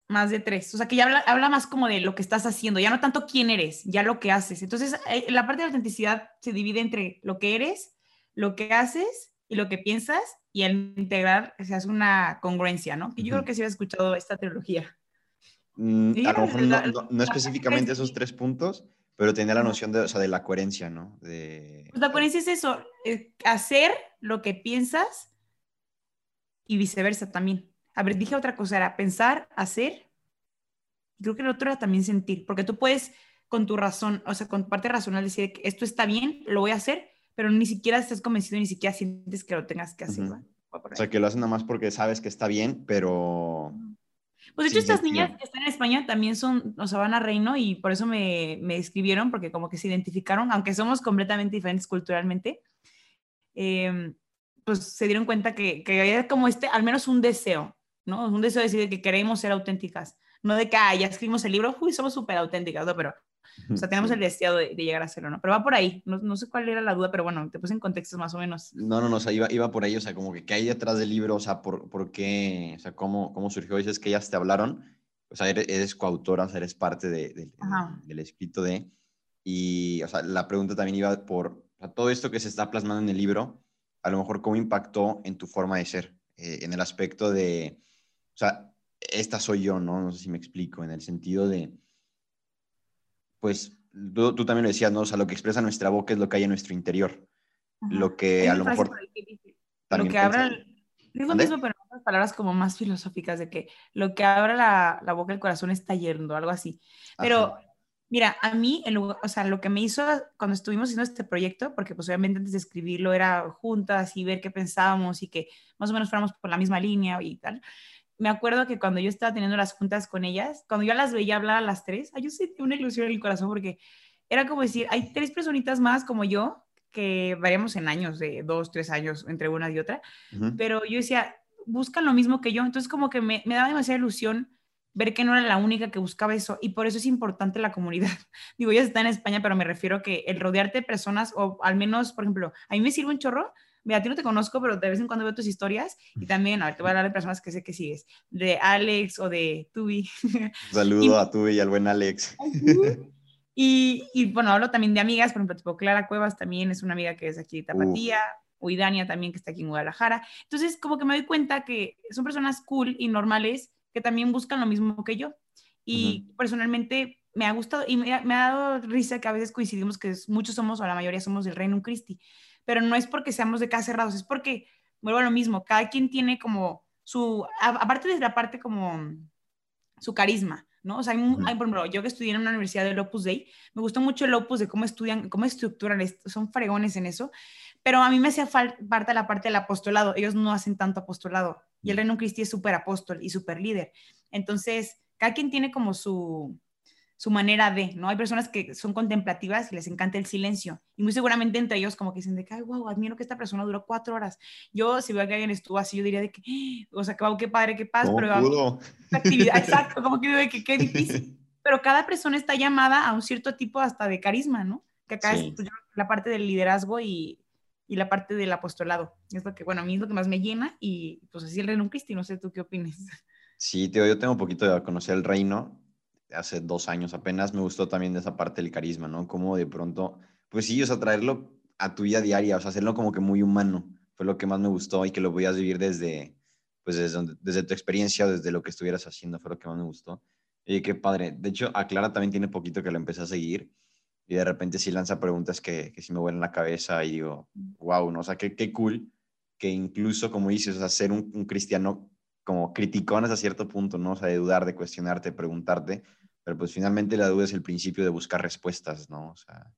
Speaker 2: más de tres. O sea, que ya habla, más como de lo que estás haciendo, ya no tanto quién eres, ya lo que haces. Entonces, eh, la parte de autenticidad se divide entre lo que eres, lo que haces y lo que piensas, y al integrar se hace una congruencia, ¿no? Y yo creo que sí has escuchado esta trilogía.
Speaker 1: Mm, a lo mejor no, específicamente esos tres puntos, pero tenía la noción de, o sea, de la coherencia, ¿no? De...
Speaker 2: Pues la coherencia es eso, eh, hacer lo que piensas y viceversa también. A ver, dije otra cosa, era pensar, hacer. Creo que el otro era también sentir, porque tú puedes con tu razón, o sea, con parte racional decir que esto está bien, lo voy a hacer, pero ni siquiera estás convencido, ni siquiera sientes que lo tengas que hacer.
Speaker 1: O sea, que lo hacen nada más porque sabes que está bien, pero...
Speaker 2: Pues de hecho, estas niñas que están en España también son, o sea, van a Reino y por eso me, me escribieron, porque como que se identificaron, aunque somos completamente diferentes culturalmente, eh, pues se dieron cuenta que, que había como este, al menos un deseo, ¿no? Un deseo de decir que queremos ser auténticas, no de que ah, ya escribimos el libro, uy, somos súper auténticas, ¿no? Pero, o sea, tenemos el deseo de, llegar a serlo, ¿no? Pero va por ahí, no, no, sé cuál era la duda, pero bueno, te puse en contextos más o menos.
Speaker 1: No, no, no, o sea, iba, iba por ahí, o sea, como que qué hay detrás del libro, o sea, por, por qué, o sea, cómo, cómo surgió, dices que ellas te hablaron, o sea, eres, coautora, o sea, eres parte de, del escrito de, y, o sea, la pregunta también iba por, o sea, todo esto que se está plasmando en el libro, a lo mejor cómo impactó en tu forma de ser, eh, en el aspecto de o sea, esta soy yo, ¿no? No sé si me explico, en el sentido de, pues, tú, también lo decías, ¿no? O sea, lo que expresa nuestra boca es lo que hay en nuestro interior. Lo que a lo mejor...
Speaker 2: Lo que abra, es lo mismo, pero en otras palabras como más filosóficas, de que lo que abra la, la boca, el corazón está yendo, algo así. Pero... Mira, a mí, o sea, lo que me hizo cuando estuvimos haciendo este proyecto, porque pues obviamente antes de escribirlo era juntas y ver qué pensábamos y que más o menos fuéramos por la misma línea y tal, me acuerdo que cuando yo estaba teniendo las juntas con ellas, cuando yo las veía hablar a las tres, yo sentí una ilusión en el corazón porque era como decir, hay tres personitas más como yo que variamos en años, de dos, tres años entre una y otra, pero yo decía, buscan lo mismo que yo, entonces como que me, me daba demasiada ilusión ver que no era la única que buscaba eso y por eso es importante la comunidad. Digo, ya está en España, pero me refiero a que el rodearte de personas, o al menos, por ejemplo, a mí me sirve un chorro. Mira, a ti no te conozco, pero de vez en cuando veo tus historias y también, a ver, te voy a hablar de personas que sé que sigues, de Alex o de Tubi.
Speaker 1: saludo a Tubi y al buen Alex.
Speaker 2: y, y, bueno, hablo también de amigas, por ejemplo, tipo Clara Cuevas también es una amiga que es aquí de Tapatía, o Idania también que está aquí en Guadalajara. Entonces, como que me doy cuenta que son personas cool y normales que también buscan lo mismo que yo. Y personalmente me ha gustado y me ha, dado risa que a veces coincidimos que muchos somos o la mayoría somos del Reino Christi, pero no es porque seamos de casa cerrados, es porque, vuelvo a lo mismo, cada quien tiene como su, aparte de la parte como su carisma, ¿no? O sea, hay, hay, por ejemplo, yo que estudié en una universidad del Opus Dei, me gustó mucho el Opus de cómo estudian, cómo estructuran, son fregones en eso, pero a mí me hacía falta la parte del apostolado, ellos no hacen tanto apostolado, y el Reino Cristi es súper apóstol y súper líder. Entonces, cada quien tiene como su, su manera de, ¿no? Hay personas que son contemplativas y les encanta el silencio. Y muy seguramente entre ellos como que dicen de que, ay, wow, admiro que esta persona duró cuatro horas. Yo, si veo que alguien estuvo así, yo diría de que, o sea, wow, qué padre, qué paz, pero... Pudo? Actividad, exacto, como que digo de que qué difícil. Pero cada persona está llamada a un cierto tipo hasta de carisma, ¿no? Que acá es pues, la parte del liderazgo y, y la parte del apostolado. Es lo que, bueno, a mí es lo que más me llena y pues así el reino un Cristi, no sé tú qué opinas.
Speaker 1: Sí, tío, yo tengo un poquito de conocer el reino, hace dos años apenas, me gustó también de esa parte del carisma, ¿no? Como de pronto, pues sí, o sea, traerlo a tu vida diaria, o sea, hacerlo como que muy humano, fue lo que más me gustó y que lo a vivir desde, pues desde, desde tu experiencia, desde lo que estuvieras haciendo, fue lo que más me gustó. Y qué padre. De hecho, a Clara también tiene poquito que lo empecé a seguir y de repente sí lanza preguntas que, que sí me vuelan la cabeza y digo, wow, ¿no? O sea, qué, qué cool que incluso, como dices, o sea, ser un, un, cristiano como criticón hasta cierto punto, ¿no? O sea, de dudar, de cuestionarte, de preguntarte, pero pues finalmente la duda es el principio de buscar respuestas, ¿no? O sea...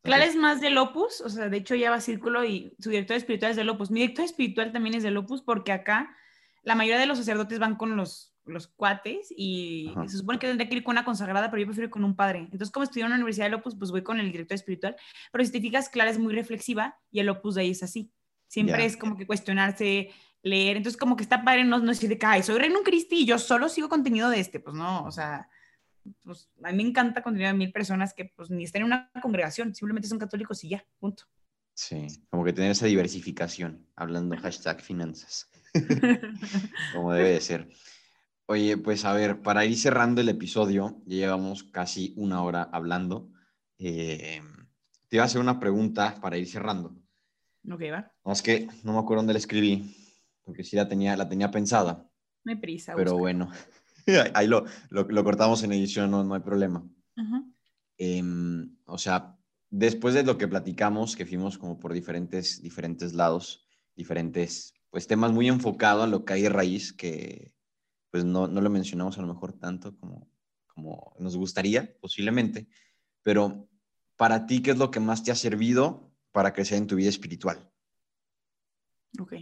Speaker 2: Clara es más del Opus, o sea, de hecho ya va a Círculo y su director espiritual es del Opus. Mi director espiritual también es del Opus porque acá la mayoría de los sacerdotes van con los los cuates y se supone que tendría que ir con una consagrada, pero yo prefiero ir con un padre. Entonces, como estudié en la Universidad de Opus, pues voy con el director espiritual. Pero si te fijas, Clara es muy reflexiva y el Opus de ahí es así. Siempre es como que cuestionarse, leer. Entonces, como que está padre no, no decir de que, ay, soy Reino Cristi y yo solo sigo contenido de este. Pues no, o sea, pues a mí me encanta contenido de mil personas que pues ni están en una congregación, simplemente son católicos y ya, punto.
Speaker 1: Sí, como que tener esa diversificación, hablando hashtag finanzas, como debe de ser. Oye, pues a ver, para ir cerrando el episodio, ya llevamos casi una hora hablando. Eh, te iba a hacer una pregunta para ir cerrando.
Speaker 2: Ok, va.
Speaker 1: No, es que no me acuerdo dónde la escribí, porque sí la tenía, la tenía pensada.
Speaker 2: No hay prisa.
Speaker 1: Pero bueno, ahí lo, lo, cortamos en edición, no, no hay problema. Em, o sea, después de lo que platicamos, que fuimos como por diferentes, diferentes lados, diferentes pues, temas muy enfocados a lo que hay de raíz, que pues no, no lo mencionamos a lo mejor tanto como, como nos gustaría, posiblemente, pero para ti, ¿qué es lo que más te ha servido para crecer en tu vida espiritual?
Speaker 2: Ok.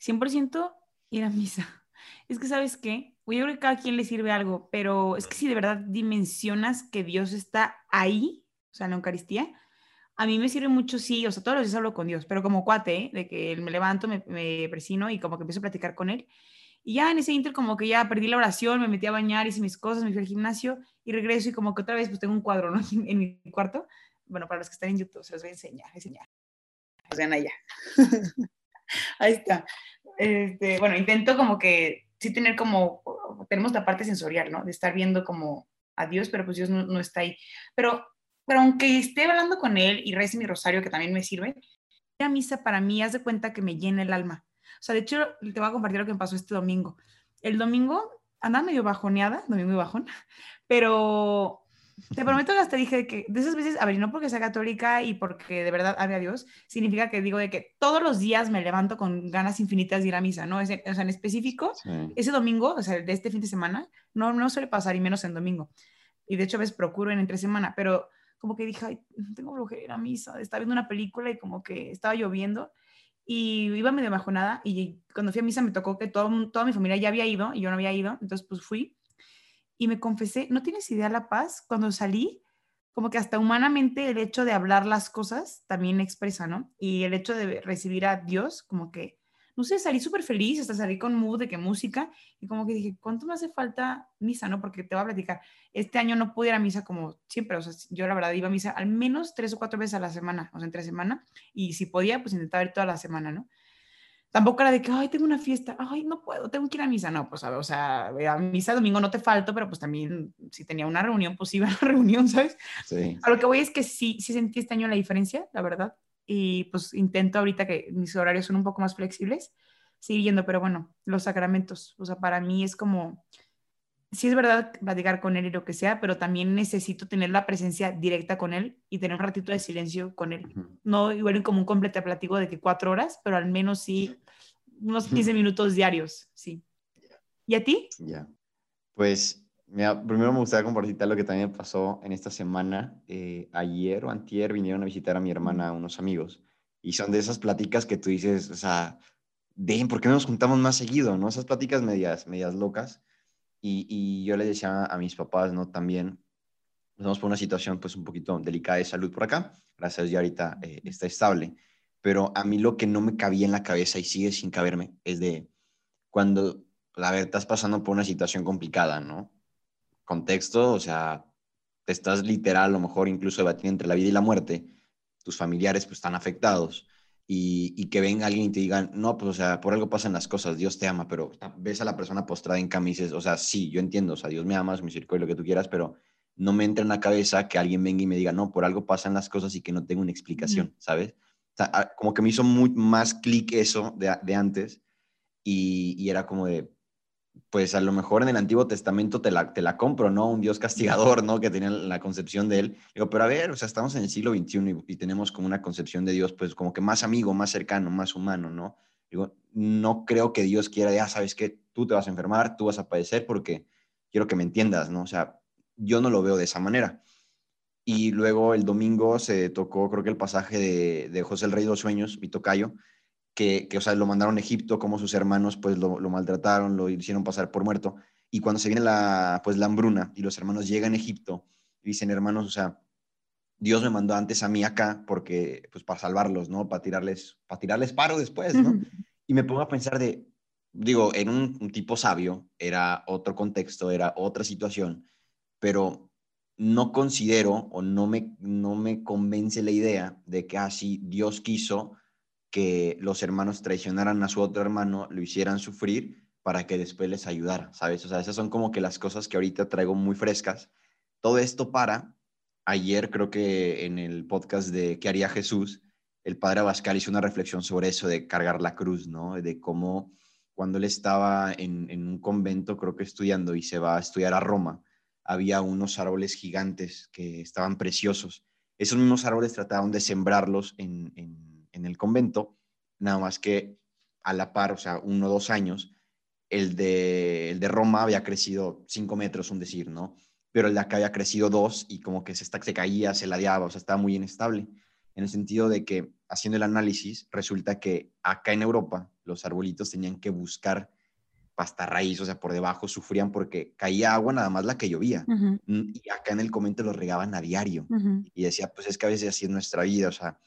Speaker 2: 100% ir a misa. Es que, ¿sabes qué? Yo creo que cada quien le sirve algo, pero es que si de verdad dimensionas que Dios está ahí, o sea, en la Eucaristía, a mí me sirve mucho, sí, o sea, todos los días hablo con Dios, pero como cuate, ¿eh? de que me levanto, me, me presino y como que empiezo a platicar con Él. Y ya en ese inter como que ya perdí la oración, me metí a bañar, hice mis cosas, me fui al gimnasio y regreso y como que otra vez pues tengo un cuadro, ¿no? En, mi cuarto. Bueno, para los que están en YouTube se los voy a enseñar, enseñar. O sea, allá. Ahí está. Este, bueno, intento como que sí tener como, tenemos la parte sensorial, ¿no? De estar viendo como a Dios, pero pues Dios no, no está ahí. Pero, pero aunque esté hablando con Él y rece mi rosario, que también me sirve, la misa para mí, haz de cuenta que me llena el alma. O sea, de hecho, te voy a compartir lo que me pasó este domingo. El domingo andaba medio bajoneada, domingo y bajón, pero te prometo que hasta dije que de esas veces, a ver, no porque sea católica y porque de verdad ame a Dios, significa que digo de que todos los días me levanto con ganas infinitas de ir a misa, ¿no? o sea, en específico, ese domingo, o sea, de este fin de semana, no, no suele pasar y menos en domingo. Y de hecho a veces procuro en entre semana, pero como que dije, ay, tengo flojera ir a misa, estaba viendo una película y como que estaba lloviendo y iba medio bajonada y cuando fui a misa me tocó que todo, toda mi familia ya había ido y yo no había ido, entonces pues fui y me confesé, no tienes idea la paz, cuando salí, como que hasta humanamente el hecho de hablar las cosas también expresa, ¿no? Y el hecho de recibir a Dios, como que, no sé, salí súper feliz, hasta salí con mood de que música, y como que dije, ¿cuánto me hace falta misa, no? Porque te voy a platicar, este año no pude ir a misa como siempre, o sea, yo la verdad iba a misa al menos tres o cuatro veces a la semana, o sea, entre semana, y si podía, pues intentaba ir toda la semana, ¿no? Tampoco era de que, ay, tengo una fiesta, ay, no puedo, tengo que ir a misa. No, pues, o sea, a misa domingo no te falto, pero pues también si tenía una reunión, pues iba a la reunión, ¿sabes? Sí. A lo que voy es que sí, sí sentí este año la diferencia, la verdad. Y pues intento ahorita que mis horarios son un poco más flexibles, seguir yendo, pero bueno, los sacramentos, o sea, para mí es como, sí es verdad platicar con él y lo que sea, pero también necesito tener la presencia directa con él y tener un ratito de silencio con él. No igual como un completo platico de que cuatro horas, pero al menos sí unos 15 minutos diarios, sí. ¿Y a ti?
Speaker 1: Ya. Pues, mira, primero me gustaría compartir lo que también pasó en esta semana. Eh, ayer o antier vinieron a visitar a mi hermana unos amigos y son de esas pláticas que tú dices, o sea, den, ¿por qué no nos juntamos más seguido? ¿No? Esas pláticas medias, medias locas y, yo le decía a mis papás, ¿no? También, estamos por una situación pues un poquito delicada de salud por acá, gracias a Dios ya ahorita eh, está estable, pero a mí lo que no me cabía en la cabeza y sigue sin caberme es de cuando, a ver, estás pasando por una situación complicada, ¿no? Contexto, o sea, te estás literal, a lo mejor incluso debatiendo entre la vida y la muerte, tus familiares pues están afectados, y, que venga alguien y te diga, no, pues, o sea, por algo pasan las cosas, Dios te ama, pero ves a la persona postrada en cama y dices, o sea, sí, yo entiendo, o sea, Dios me ama, es misericordia, lo que tú quieras, pero no me entra en la cabeza que alguien venga y me diga, no, por algo pasan las cosas y que no tengo una explicación, ¿sabes? O sea, ah, como que me hizo muy, más clic eso de, de antes y, y, era como de, pues a lo mejor en el Antiguo Testamento te la, te la compro, ¿no? Un Dios castigador, ¿no? Que tenía la concepción de él. Digo, pero a ver, o sea, estamos en el siglo XXI y, tenemos como una concepción de Dios, pues como que más amigo, más cercano, más humano, ¿no? Digo, no creo que Dios quiera, ya sabes que tú te vas a enfermar, tú vas a padecer porque quiero que me entiendas, ¿no? O sea, yo no lo veo de esa manera. Y luego el domingo se tocó, creo que el pasaje de, de José el Rey de los Sueños, mi tocayo, que, o sea, lo mandaron a Egipto, como sus hermanos pues lo, maltrataron, lo hicieron pasar por muerto. Y cuando se viene la, pues, la hambruna y los hermanos llegan a Egipto y dicen, hermanos, o sea, Dios me mandó antes a mí acá porque, pues para salvarlos, ¿no? Para tirarles, para tirarles paro después, ¿no? Y me pongo a pensar de, digo, en un, tipo sabio, era otro contexto, era otra situación, pero no considero o no me, no me convence la idea de que así ah, Dios quiso que los hermanos traicionaran a su otro hermano, lo hicieran sufrir para que después les ayudara, ¿sabes? O sea, esas son como que las cosas que ahorita traigo muy frescas. Todo esto para, ayer creo que en el podcast de ¿Qué haría Jesús? El padre Abascal hizo una reflexión sobre eso de cargar la cruz, ¿no? De cómo cuando él estaba en, un convento, creo que estudiando, y se va a estudiar a Roma, había unos árboles gigantes que estaban preciosos. Esos mismos árboles trataban de sembrarlos en en el convento, nada más que a la par, o sea, uno o dos años, el de, el de Roma había crecido cinco metros, un decir, ¿no? Pero el de acá había crecido dos y como que se, se caía, se ladeaba, o sea, estaba muy inestable. En el sentido de que, haciendo el análisis, resulta que acá en Europa los arbolitos tenían que buscar pasta raíz, o sea, por debajo sufrían porque caía agua nada más la que llovía. Y acá en el convento los regaban a diario. Y decía, pues es que a veces así es nuestra vida, o sea,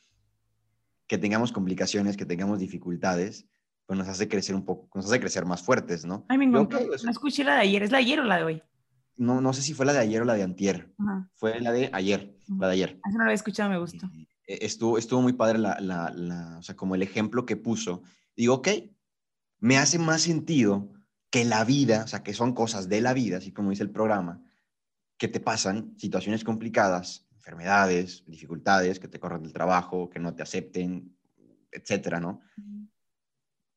Speaker 1: que tengamos complicaciones, que tengamos dificultades, pues nos hace crecer un poco, nos hace crecer más fuertes, ¿no?
Speaker 2: Ay, me No escuché la de ayer, ¿es la de ayer o la de hoy?
Speaker 1: No, no sé si fue la de ayer o la de antier. Fue la de ayer, la de ayer.
Speaker 2: Eso no la había escuchado, me gustó.
Speaker 1: Eh, estuvo, estuvo muy padre la, la, la, o sea, como el ejemplo que puso. Digo, ok, me hace más sentido que la vida, o sea, que son cosas de la vida, así como dice el programa, que te pasan, situaciones complicadas, enfermedades, dificultades, que te corran del trabajo, que no te acepten, etcétera, ¿no?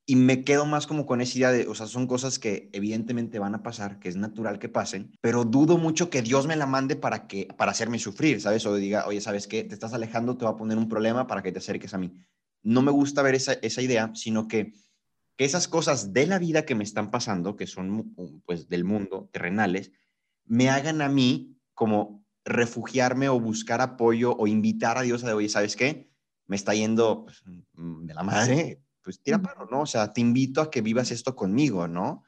Speaker 1: Y me quedo más como con esa idea de, o sea, son cosas que evidentemente van a pasar, que es natural que pasen, pero dudo mucho que Dios me la mande para, que, para hacerme sufrir, ¿sabes? O diga, oye, ¿sabes qué? Te estás alejando, te va a poner un problema para que te acerques a mí. No me gusta ver esa, esa idea, sino que, que esas cosas de la vida que me están pasando, que son pues del mundo, terrenales, me hagan a mí como refugiarme o buscar apoyo o invitar a Dios a, oye, ¿sabes qué? Me está yendo pues, mm, de la madre, pues tira paro, ¿no? O sea, te invito a que vivas esto conmigo, ¿no?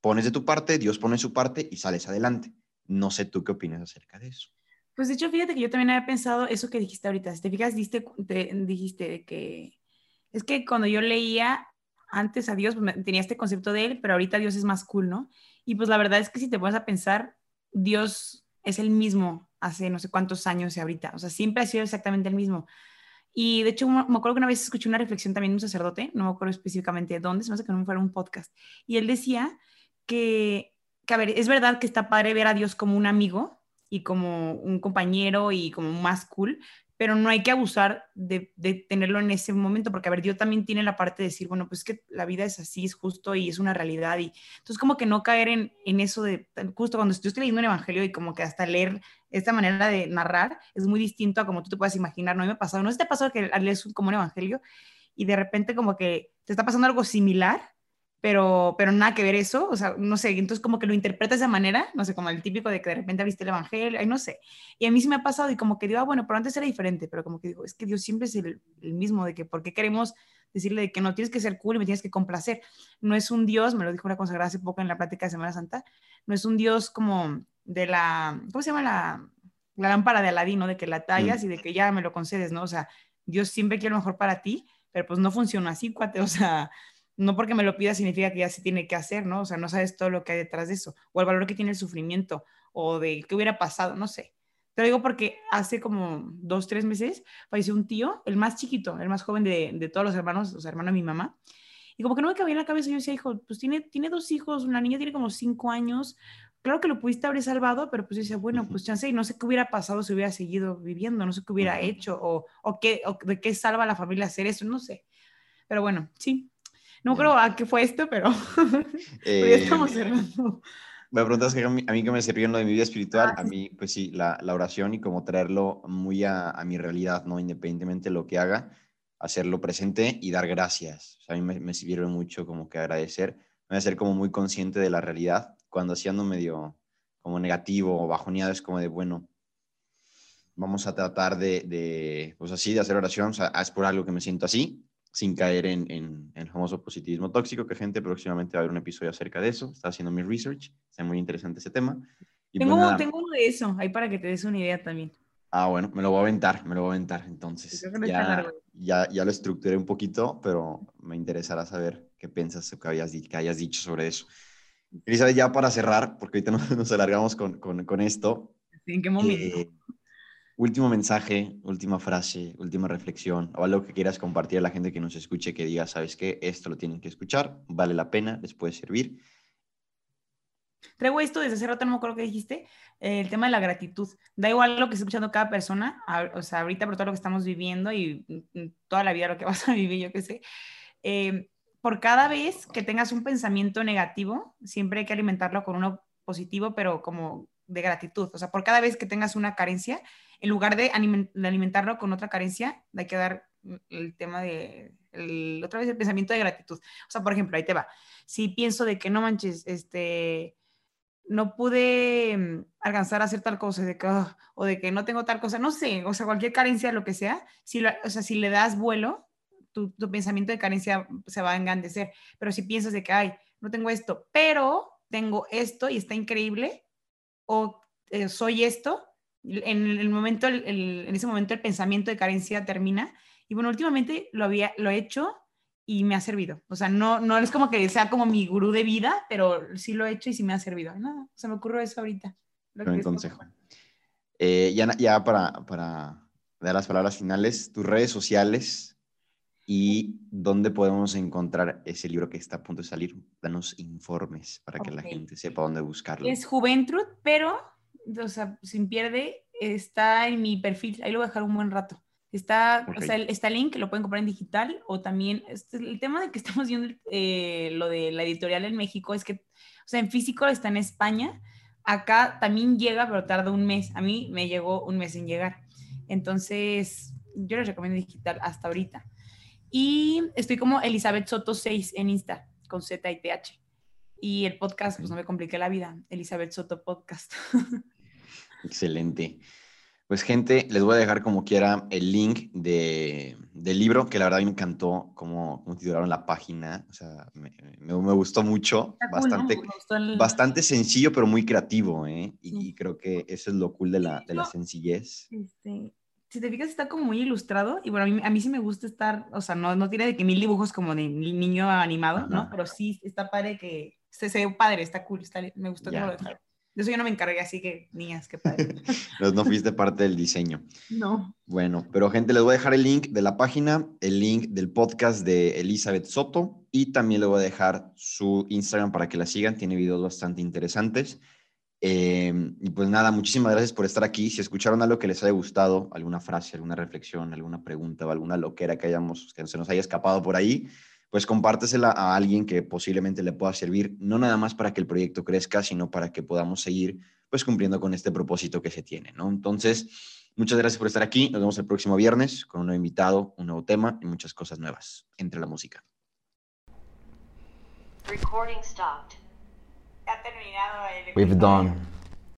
Speaker 1: Pones de tu parte, Dios pone su parte y sales adelante. No sé tú qué opinas acerca de eso.
Speaker 2: Pues de hecho, fíjate que yo también había pensado eso que dijiste ahorita. Si te fijas, diste, dijiste que es que cuando yo leía antes a Dios, pues, tenía este concepto de él, pero ahorita Dios es más cool, ¿no? Y pues la verdad es que si te pones a pensar, Dios es el mismo hace no sé cuántos años y ahorita. O sea, siempre ha sido exactamente el mismo. Y de hecho, me acuerdo que una vez escuché una reflexión también de un sacerdote, no me acuerdo específicamente de dónde, se me hace que no fuera un podcast. Y él decía que, que, a ver, es verdad que está padre ver a Dios como un amigo y como un compañero y como más cool, pero no hay que abusar de, tenerlo en ese momento, porque, a ver, Dios también tiene la parte de decir, bueno, pues que la vida es así, es justo y es una realidad. Y entonces, como que no caer en, en eso de, justo cuando yo estoy leyendo un evangelio y como que hasta leer esta manera de narrar es muy distinto a como tú te puedas imaginar. No me ha pasado, no sé te ha pasado que lees como un evangelio y de repente como que te está pasando algo similar pero, pero nada que ver eso, o sea, no sé, entonces como que lo interpreta de esa manera, no sé, como el típico de que de repente viste el evangelio, ay, no sé, y a mí sí me ha pasado y como que digo, ah, bueno, pero antes era diferente, pero como que digo, es que Dios siempre es el, el mismo, de que, ¿por qué queremos decirle de que no tienes que ser cool y me tienes que complacer? No es un Dios, me lo dijo una consagrada hace poco en la plática de Semana Santa, no es un Dios como de la, ¿cómo se llama la, la lámpara de Aladino, de que la tallas mm. y de que ya me lo concedes, ¿no? O sea, Dios siempre quiere lo mejor para ti, pero pues no funciona así, cuate, o sea, no porque me lo pida significa que ya se tiene que hacer, ¿no? O sea, no sabes todo lo que hay detrás de eso, o el valor que tiene el sufrimiento, o de qué hubiera pasado, no sé. Te lo digo porque hace como dos, tres meses falleció un tío, el más chiquito, el más joven de, de todos los hermanos, o sea, hermano de mi mamá, y como que no me cabía en la cabeza, yo decía, hijo, pues tiene, tiene dos hijos, una niña tiene como cinco años, claro que lo pudiste haber salvado, pero pues yo decía, bueno, pues chance, y no sé qué hubiera pasado si hubiera seguido viviendo, no sé qué hubiera hecho, o, o, qué, o de qué salva a la familia hacer eso, no sé. Pero bueno, sí, no creo a qué fue esto, pero, ya estamos eh, cerrando.
Speaker 1: Me preguntas que a mí, que me sirvió en lo de mi vida espiritual, ah, a mí, pues sí, la, la, oración y como traerlo muy a, a, mi realidad, ¿no? Independientemente de lo que haga, hacerlo presente y dar gracias. a mí me, me, sirvieron mucho como que agradecer, me hacer como muy consciente de la realidad. Cuando haciendo medio como negativo o bajoneado, es como de, bueno, vamos a tratar de, de pues así, de hacer oración, o sea, es por algo que me siento así, sin caer en, en, el famoso positivismo tóxico, que gente próximamente va a haber un episodio acerca de eso. Está haciendo mi research, está muy interesante ese tema.
Speaker 2: Y tengo, pues tengo uno de eso, ahí para que te des una idea también.
Speaker 1: Ah, bueno, me lo voy a aventar, me lo voy a aventar. Entonces, ya, ya, ya, lo estructuré un poquito, pero me interesará saber qué piensas que, habías, que hayas dicho sobre eso. Elizabeth, ya para cerrar, porque ahorita nos, nos alargamos con, con, con esto.
Speaker 2: ¿En qué momento? Eh,
Speaker 1: último mensaje, última frase, última reflexión o algo que quieras compartir a la gente que nos escuche que diga, sabes qué, esto lo tienen que escuchar, vale la pena, les puede servir.
Speaker 2: Traigo esto desde hace rato, no me acuerdo qué dijiste, el tema de la gratitud. Da igual lo que esté escuchando cada persona, o sea, ahorita por todo lo que estamos viviendo y toda la vida lo que vas a vivir, yo qué sé. Eh, por cada vez que tengas un pensamiento negativo, siempre hay que alimentarlo con uno positivo, pero como de gratitud. O sea, por cada vez que tengas una carencia, en lugar de, alimentarlo con otra carencia, hay que dar el tema de, otra vez el pensamiento de gratitud. O sea, por ejemplo, ahí te va. Si pienso de que no manches, este, no pude mm, alcanzar a hacer tal cosa, de que, ah, o de que no tengo tal cosa, no sé, o sea, cualquier carencia, lo que sea, si, o sea, si le das vuelo, tu, pensamiento de carencia se va a engrandecer. Pero si piensas de que, ay, no tengo esto, pero tengo esto y está increíble, o eh, soy esto, en, el momento, en ese momento el pensamiento de carencia termina. Y bueno, últimamente lo, había, lo he hecho y me ha servido. O sea, no, no es como que sea como mi gurú de vida, pero sí lo he hecho y sí me ha servido. Nada, se me ocurrió eso ahorita.
Speaker 1: Buen consejo. Eh, ya, ya para, para dar las palabras finales, tus redes sociales y dónde podemos encontrar ese libro que está a punto de salir. Danos informes para que la gente sepa dónde buscarlo.
Speaker 2: Es Juventud, pero o sea, sin pierde, está en mi perfil, ahí lo voy a dejar un buen rato. Está, o sea, está el link, lo pueden comprar en digital o también, este, el tema de que estamos viendo eh, lo de la editorial en México es que, o sea, en físico está en España, acá también llega, pero tarda un mes. A mí me llegó un mes en llegar. Entonces, yo les recomiendo digital hasta ahorita. Y estoy como Elizabeth Soto 6 en Insta, con Z y TH. Y el podcast, pues no me compliqué la vida, Elizabeth Soto Podcast.
Speaker 1: Excelente. Pues gente, les voy a dejar como quiera el link de, del libro, que la verdad me encantó cómo, cómo titularon la página. O sea, me, me, gustó mucho. bastante, bastante sencillo, pero muy creativo. ¿eh? Y, creo que eso es lo cool de la, de la sencillez.
Speaker 2: Este, si te fijas, está como muy ilustrado. Y bueno, a mí, a mí sí me gusta estar, o sea, no, no tiene de que mil dibujos como de niño animado, ¿no? Pero sí está padre que se, se ve padre, está cool, está, me gustó cómo lo. De eso yo no me encargué, así que niñas, qué padre.
Speaker 1: no, fuiste parte del diseño.
Speaker 2: No.
Speaker 1: Bueno, pero gente, les voy a dejar el link de la página, el link del podcast de Elizabeth Soto y también le voy a dejar su Instagram para que la sigan. Tiene videos bastante interesantes. Em, y pues nada, muchísimas gracias por estar aquí. Si escucharon algo que les haya gustado, alguna frase, alguna reflexión, alguna pregunta o alguna loquera que hayamos, que se nos haya escapado por ahí, pues compártesela a alguien que posiblemente le pueda servir, no nada más para que el proyecto crezca, sino para que podamos seguir pues cumpliendo con este propósito que se tiene, ¿no? Entonces, muchas gracias por estar aquí. Nos vemos el próximo viernes con un nuevo invitado, un nuevo tema y muchas cosas nuevas entre la música.
Speaker 2: Recording stopped. Ha terminado
Speaker 1: We've done.